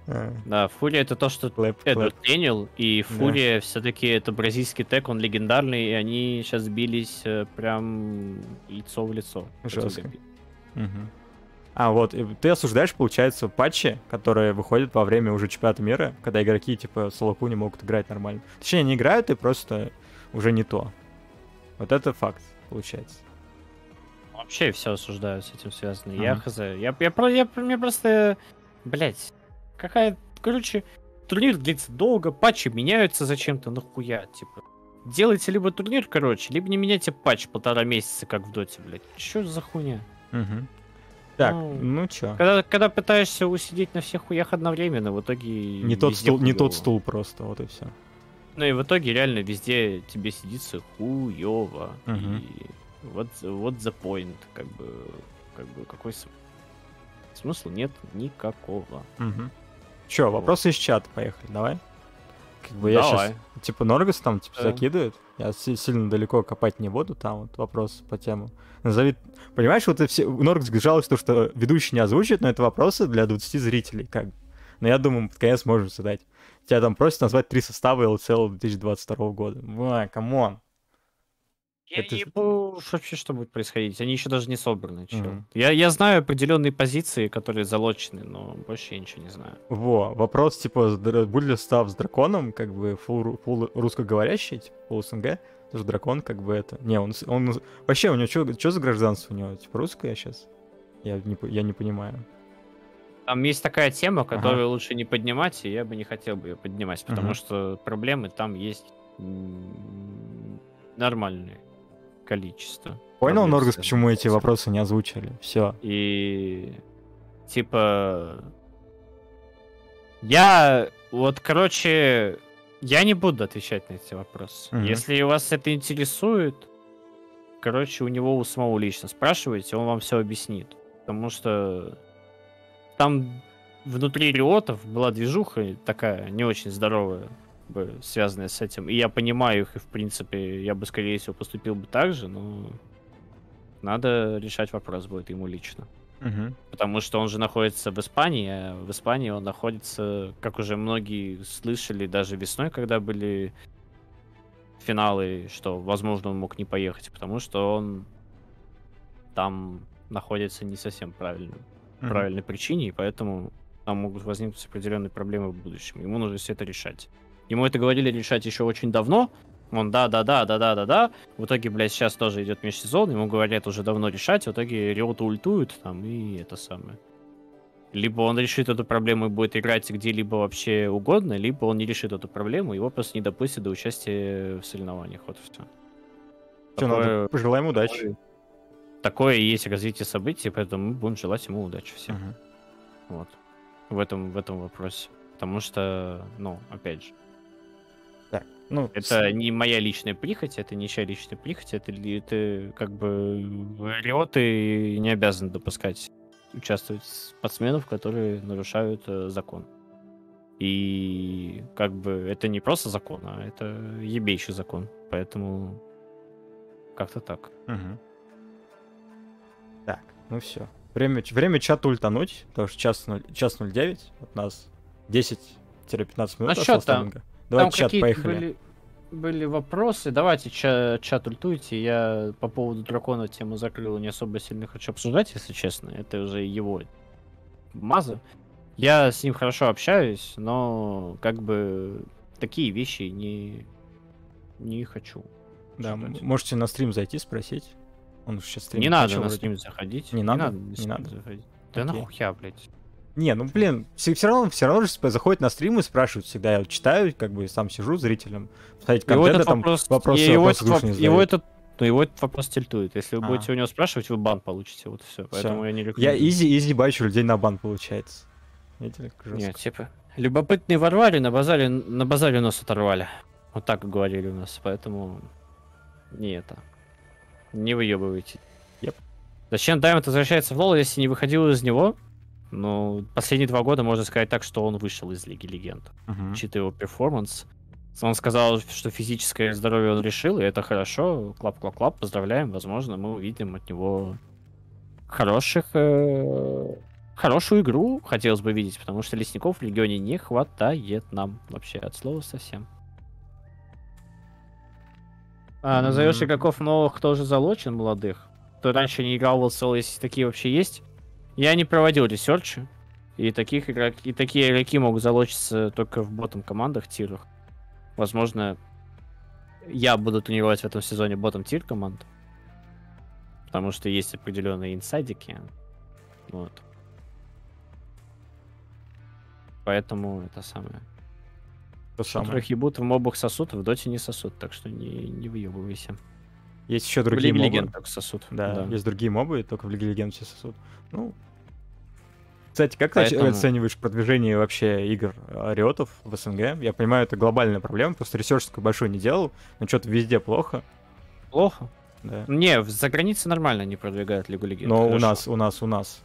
А, Да, Фурия это то, что clap, Эдвард clap. принял, и Да. Фурия все-таки это бразильский тег, он легендарный, и они сейчас бились э, прям лицо в лицо. Жестко. Гамбит. А, вот, и ты осуждаешь, получается, патчи, которые выходят во время уже чемпионата мира, когда игроки, типа, soloq не могут играть нормально. Точнее, не играют, и просто уже не то. Вот это факт, получается. Вообще все осуждаю с этим связано. Я Мгм. хз. Я, я, про- я, мне просто... Блять, какая... Короче, турнир длится долго, патчи меняются зачем-то, нахуя, типа. Делайте либо турнир, короче, либо не меняйте патч полтора месяца, как в доте, блядь. Чё за хуйня? Мгм. Так, Ну, ну чё. Когда, когда пытаешься усидеть на всех хуях одновременно, в итоге... Не тот, стул, не тот хуёво. стул просто, вот и все. Ну и в итоге реально везде тебе сидится хуёво. Мгм. И вот, вот the point, как бы, как бы, какой см- смысл нет никакого. Угу. Чё, вопросы из чата, поехали, давай. Как бы я Давай. сейчас, типа, Норгас там, типа, Да. закидывает. Я си- сильно далеко копать не буду, там вот вопрос по тему. Назови... Понимаешь, вот все... Норгас жалуется, то, что ведущий не озвучит, но это вопросы для 20 зрителей, как бы. Но я думаю, под конец можем задать. Тебя там просят назвать три состава LCL 2022 года. Ва, come on. Я Это ж- пойму вообще, что будет происходить. Они еще даже не собраны. чё. Мгм. Я, я знаю определенные позиции, которые залочены, но больше я ничего не знаю. Во, вопрос, типа, будет ли состав с драконом, как бы, full, full русскоговорящий, типа, full СНГ, тоже дракон, как бы, это... Не, он, он... Вообще, у него что за гражданство у него? Типа, русское сейчас? Я не, я не понимаю. Там есть такая тема, которую лучше не поднимать, и я бы не хотел бы ее поднимать, потому Мгм. что проблемы там есть м, нормальное количество. Понял, Норгас, почему эти вопросы не озвучили? Все. И типа я вот, короче, я не буду отвечать на эти вопросы. Мгм. Если вас это интересует, короче, у него у самого лично спрашивайте, он вам все объяснит. Потому что там внутри риотов была движуха такая не очень здоровая, бы, связанная с этим. И я понимаю их, и в принципе я бы, скорее всего, поступил бы так же, но надо решать вопрос будет ему лично. Потому что он же находится в Испании, а в Испании он находится, как уже многие слышали, даже весной, когда были финалы, что, возможно, он мог не поехать, потому что он там находится не совсем правильно, правильной причине, и поэтому там могут возникнуть определенные проблемы в будущем. Ему нужно все это решать. Ему это говорили решать еще очень давно. Он да, да, да, да, да, да, да. В итоге, блядь, сейчас тоже идет межсезон. Ему говорят уже давно решать. В итоге Риота ультует там и это самое. Либо он решит эту проблему и будет играть где-либо вообще угодно, либо он не решит эту проблему, его просто не допустят до участия в соревнованиях. Вот и все. Что, надо пожелаем удачи. Такое и есть развитие событий, поэтому мы будем желать ему удачи всем. Мгм. Вот. В этом, в этом вопросе. Потому что, ну, опять же. Так, ну, Это не моя личная прихоть, это не чья личная прихоть, это, это как бы риоты не обязаны допускать участвовать спортсменов, которые нарушают э, закон. И как бы это не просто закон, а это ебейший закон. Поэтому как-то так. Мгм. Так, ну все. Время, время чату ультануть, потому что час, ноль- час 09, от нас 10-15 минут А чё там? Давайте Там чат, поехали. Были, были вопросы. Давайте ча- чат ультуйте. Я по поводу дракона тему закрыл, не особо сильно хочу обсуждать, если честно. Это уже его маза. Я с ним хорошо общаюсь, но как бы такие вещи не, не хочу. Да, можете на стрим зайти, спросить. Он сейчас стрим не надо на стрим заходить. Не надо? на Не надо? заходить. Да Окей. нахуя, блядь. Не, ну блин, все, равно, все равно же заходят на стрим и спрашивают всегда. Я вот читаю, как бы сам сижу зрителем, ставить Его этот а там вопрос, вопросы, его, вопросы этот, воп- его этот, ну, его этот вопрос тильтует. Если вы А. будете у него спрашивать, вы бан получите. Вот все. Поэтому я не Я рекомендую. изи, изи бачу людей на бан получается. Как жестко. Нет, типа, любопытные ворвали, на базаре, на базаре нос оторвали. Вот так говорили у нас, поэтому не это. Не выебывайте. Yep. Зачем Даймонд возвращается в лол, если не выходил из него? Ну, последние два года можно сказать так, что он вышел из Лиги Легенд. Мгм. Учитывая его перформанс. Он сказал, что физическое здоровье он решил, и это хорошо. Clap-clap-clap, поздравляем. Возможно, мы увидим от него хороших... э, Хорошую игру хотелось бы видеть, потому что лесников в Легионе не хватает нам вообще от слова совсем. А, назовешь М. игроков новых тоже залочен, молодых? Кто раньше не играл в LCL, если такие вообще есть? Я не проводил ресерчи. И таких игрок... и такие игроки могут залочиться только в ботом командах, тирах. Возможно, я буду тренировать в этом сезоне ботом тир команд. Потому что есть определенные инсайдики. Вот. Поэтому это самое. То самое. Которых ебут в мобах сосут, в доте не сосут, так что не, не выебывайся. Есть еще В другие Лиге мобы. Легенд так сосут. Да, есть другие мобы, только в Лиге Легенд все сосут. Ну, кстати, как Поэтому- ты оцениваешь продвижение вообще игр э, риотов в СНГ? Я понимаю, это глобальная проблема, просто research большой не делал, но что-то везде плохо. Плохо. Да. Не, в- за границей нормально не продвигают Лигу Легенд. Но у хорошо. нас, у нас, у нас.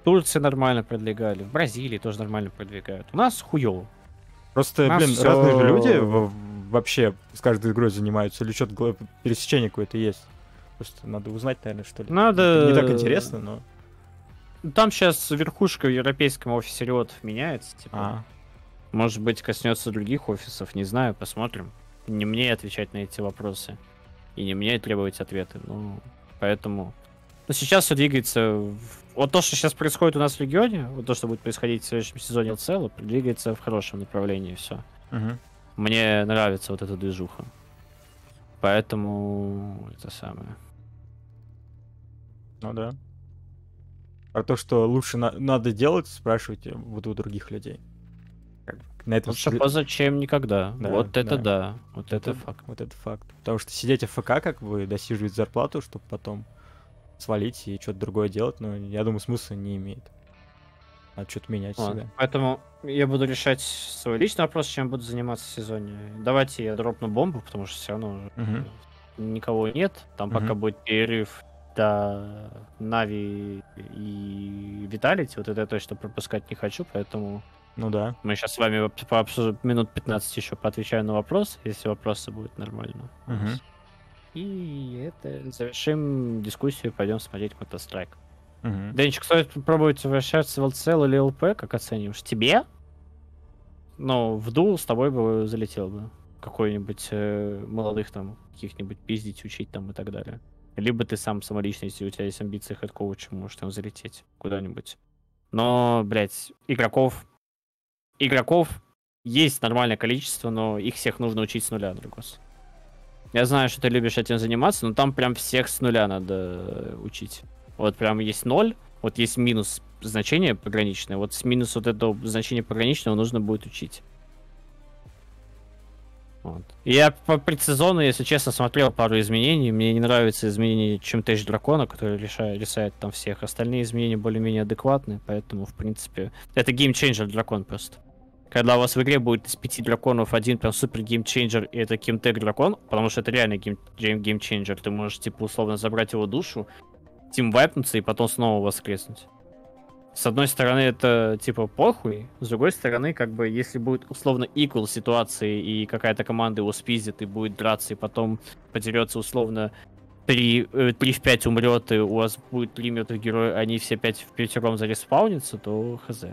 В Турции нормально продвигали, в Бразилии тоже нормально продвигают. У нас хуёво. Просто, У нас блин, всё- разные же люди во- вообще с каждой игрой занимаются, или что-то пересечение какое-то есть. Просто надо узнать, наверное, что ли. Надо- Это Не так интересно, но... Там сейчас верхушка в европейском офисе риотов меняется. Типа, А, Может быть, коснется других офисов, не знаю, посмотрим. Не мне отвечать на эти вопросы. И не мне требовать ответы. Ну, поэтому... Но сейчас все двигается... в- Вот то, что сейчас происходит у нас в регионе, вот то, что будет происходить в следующем сезоне в целом, двигается в хорошем направлении все. мгм. Мне нравится вот эта движуха. Поэтому это самое. Ну да. Про то, что лучше на- надо делать, спрашивайте вот у других людей. Как На этом Лучше сли- поза, чем никогда. Да, вот это да. да. Вот это это- факт. Вот это факт. Потому что сидеть в ФК, как бы, досиживать зарплату, чтобы потом свалить и что-то другое делать, ну, я думаю, смысла не имеет. Надо что-то менять Вот. всегда. Поэтому я буду решать свой личный вопрос, чем буду заниматься в сезоне. Давайте я дропну бомбу, потому что все равно Мгм. никого нет. Там пока Мгм. будет перерыв до Нави и Виталити. Вот это я точно пропускать не хочу, поэтому Ну да. мы сейчас с вами пообсужим минут 15 еще поотвечаю на вопрос, если вопросы будут нормально. у Мгм. нас. И это завершим дискуссию, пойдем смотреть Counter-Strike. Мгм. Денчик, стоит попробовать возвращаться в ЛЦЛ или ЛП, как оцениваешь? Тебе? Ну, в дул с тобой бы залетел бы. Какой-нибудь э, молодых там, каких-нибудь пиздить, учить там и так далее. Либо ты сам самолично, если у тебя есть амбиции head coach а, можешь там залететь куда-нибудь. Но, блядь, игроков... Игроков есть нормальное количество, но их всех нужно учить с нуля, Драгос. Я знаю, что ты любишь этим заниматься, но там прям всех с нуля надо э, учить. Вот прям есть ноль, вот есть минус значение пограничное, вот с минус вот этого значения пограничного нужно будет учить. Вот. Я по предсезону, если честно, смотрел пару изменений. Мне не нравится изменение Chemtech Дракона, который решает, решает там всех. Остальные изменения более-менее адекватные, поэтому, в принципе, это game changer Дракон просто. когда у вас в игре будет из пяти драконов один прям супер game changer, и это Chemtech дракон, потому что это реально game, game changer, ты можешь, типа, условно забрать его душу, team wipe нуться и потом снова воскреснуть. С одной стороны, это, типа, похуй, с другой стороны, как бы, если будет, условно, equal ситуации, и какая-то команда его спиздит, и будет драться, и потом потерется, условно, 3, 3 в 5 умрет, и у вас будет 3 мертвых героя, они все 5 в пятером зареспаунятся, то хз.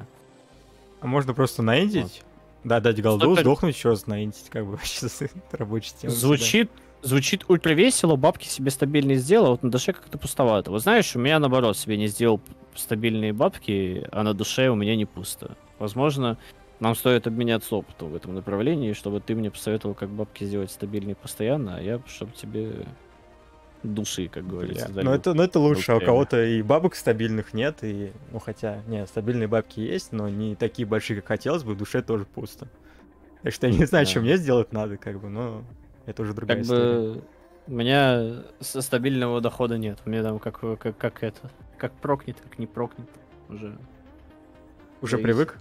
А можно просто наиндить? Да, дать голду, сдохнуть, еще раз наиндить, как бы (laughs) вообще рабочая тема. Звучит, звучит ультра весело, бабки себе стабильные сделал, а вот на душе как-то пустовато. Вот знаешь, у меня наоборот себе не сделал стабильные бабки, а на душе у меня не пусто. Возможно, нам стоит обменяться опытом в этом направлении, чтобы ты мне посоветовал, как бабки сделать стабильные постоянно, а я, чтобы тебе души, как говорится, Бля, залил. Ну это, ну это лучше, а у кого-то и бабок стабильных нет, и, ну хотя, не, стабильные бабки есть, но не такие большие, как хотелось бы, в душе тоже пусто. Так что я не знаю, Да. что мне сделать надо, как бы, но это уже другая Как история. бы у меня стабильного дохода нет. У меня там как, как, как это, как прокнет, как не прокнет. Уже Уже зависит. привык?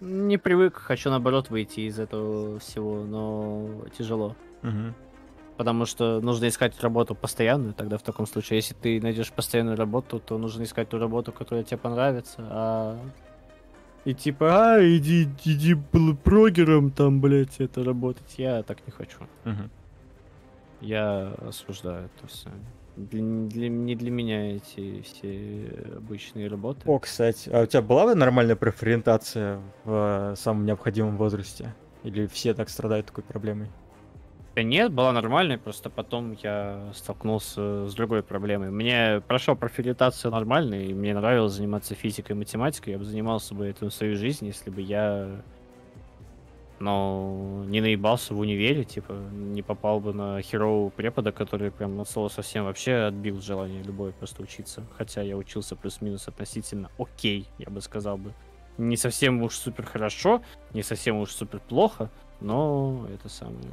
Не привык, хочу наоборот выйти из этого всего, но тяжело. Мгм. Потому что нужно искать работу постоянную, тогда в таком случае, если ты найдешь постоянную работу, то нужно искать ту работу, которая тебе понравится, а... И типа, а, иди, иди прогером там, блядь, это работать. Я так не хочу. Мгм. Я осуждаю это все. Для, для- не для меня эти все обычные работы. О, кстати, а у тебя была бы нормальная профориентация в э, самом необходимом возрасте? Или все так страдают такой проблемой? Нет, была нормальная, просто потом я столкнулся с другой проблемой. Мне прошел профилитацию нормально, и мне нравилось заниматься физикой и математикой. Я бы занимался бы этим в своей жизни, если бы я ну, не наебался в универе, типа, не попал бы на херового препода, который прям на слово совсем вообще отбил желание любое просто учиться. Хотя я учился плюс-минус относительно окей, я бы сказал бы. Не совсем уж супер хорошо, не совсем уж супер плохо, но это самое.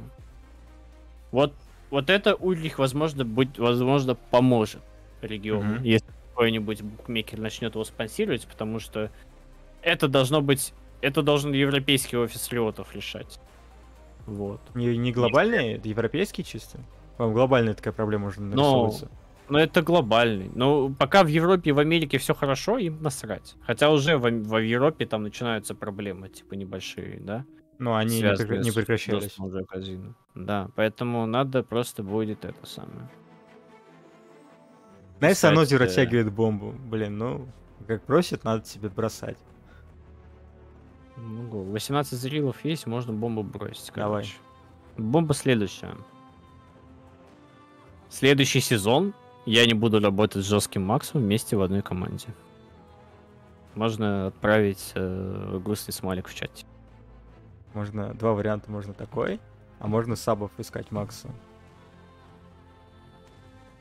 Вот, вот это у них, возможно, быть, возможно, поможет региону, Мгм. если какой-нибудь букмекер начнет его спонсировать, потому что это должно быть, это должен европейский офис риотов решать. Вот. Не, не глобальные, это европейские чисто? По-моему, глобальная такая проблема уже Но- нарисовывается. Но это глобальный. Но пока в Европе и в Америке все хорошо, им насрать. Хотя уже в, в Европе там начинаются проблемы, типа небольшие, да? Но они не, прекращались. уже казино. Да, поэтому надо просто будет это самое. Знаешь, Кстати, Санози растягивает бомбу. Блин, ну, как просит, надо тебе бросать. Могу. 18 зрилов есть, можно бомбу бросить. Давай. короче. Бомба следующая. Следующий сезон я не буду работать с жестким Максом вместе в одной команде. Можно отправить э, грустный смайлик в чате. Можно два варианта, можно такой, а можно сабов искать Макса.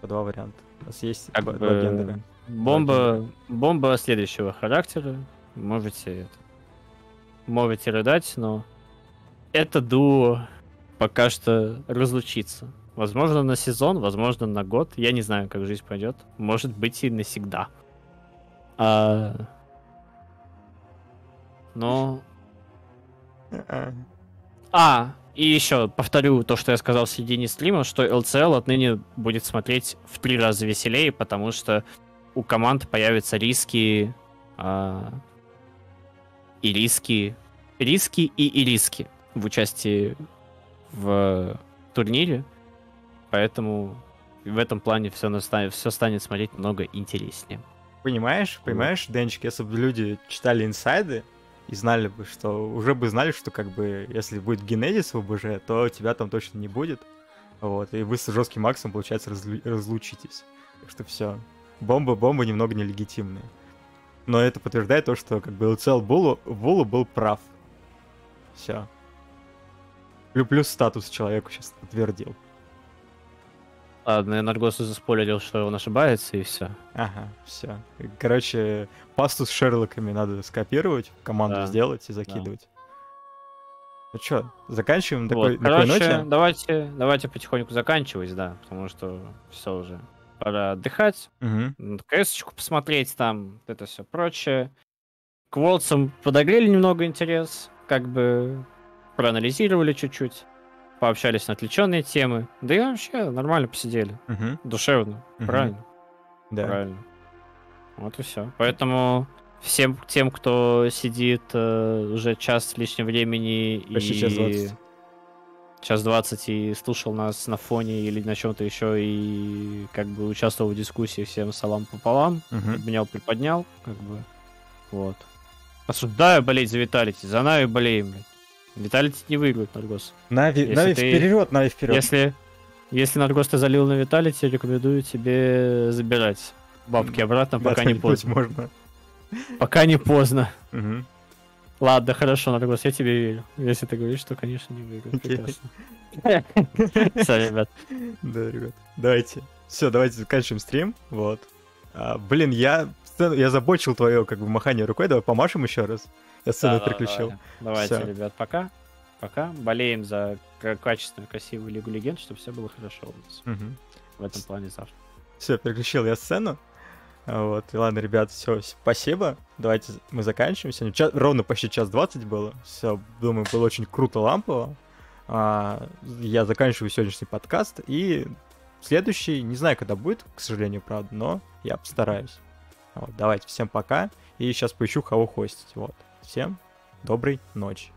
По два варианта. У нас есть Как два, бы, два гендера. Бомба, бомба следующего характера. Можете это, можете рыдать, но это дуо пока что разлучится. Возможно, на сезон, возможно, на год. Я не знаю, как жизнь пойдет. Может быть, и навсегда. А... Но... А, и еще повторю то, что я сказал в середине стрима, что LCL отныне будет смотреть в три раза веселее, потому что у команд появятся риски а, и риски, риски и, и риски в участии в турнире, поэтому в этом плане все, настанет, все станет смотреть много интереснее. Понимаешь, понимаешь, Денчик, если бы люди читали инсайды и знали бы, что уже бы знали, что как бы если будет Генезис в ОБЖ, то тебя там точно не будет. Вот, и вы с жестким Максом, получается, разлу- разлучитесь. Так что все. Бомба, бомба немного нелегитимная. Но это подтверждает то, что как бы LCL Булу, Булу был прав. Все. Плюс статус человеку сейчас подтвердил. Ладно, я Наргосу заспойлерил, что он ошибается, и все. Ага, все. Короче, пасту с Шерлоками надо скопировать, команду Да, сделать и закидывать. Ну чё, заканчиваем такой, Вот, такой короче, ноте? давайте, давайте потихоньку заканчивать, да, потому что все уже пора отдыхать, Мгм. КС-очку посмотреть там, это все прочее. К Волцам подогрели немного интерес, как бы проанализировали чуть-чуть, пообщались на отвлеченные темы. Да и вообще нормально посидели. Мгм. Душевно. Мгм. Правильно. Да. Правильно. Вот и все. Поэтому всем тем, кто сидит э, уже час с лишним времени Почти и час 20. час 20 и слушал нас на фоне или на чем-то еще и как бы участвовал в дискуссии, всем салам пополам, Мгм. обнял, приподнял, как бы, вот. Осуждаю болеть за Vitality, за NAVI болеем, блядь. Vitality не выиграет Наргос. NAVI, Если NAVI ты- вперед, NAVI вперед. Если, если Наргос ты залил на Vitality, рекомендую тебе забирать бабки обратно, пока не поздно. можно. Пока не поздно. Ладно, хорошо, Наргос, я тебе верю. Если ты говоришь, что, конечно, не выиграет. Окей. Прекрасно. (laughs) Всё, ребят. Да, ребят. Давайте. Все, давайте заканчиваем стрим. Вот. А, блин, я я забочил твое как бы махание рукой. Давай помашем еще раз. Я сцену Да-да-да, переключил. давай. Давайте, Всё. ребят, пока. Пока. Болеем за качественную, красивую Лигу Легенд, чтобы все было хорошо у нас Мгм. в этом плане завтра. Все, переключил я сцену. Вот, и ладно, ребят, все, спасибо. Давайте мы заканчиваем. Сегодня ча- ровно почти час двадцать было. Все, думаю, было очень круто лампово. А, я заканчиваю сегодняшний подкаст. И следующий, не знаю, когда будет, к сожалению, правда, но я постараюсь. Вот, давайте, всем пока. И сейчас поищу, кого хостить. Вот. Всем доброй ночи.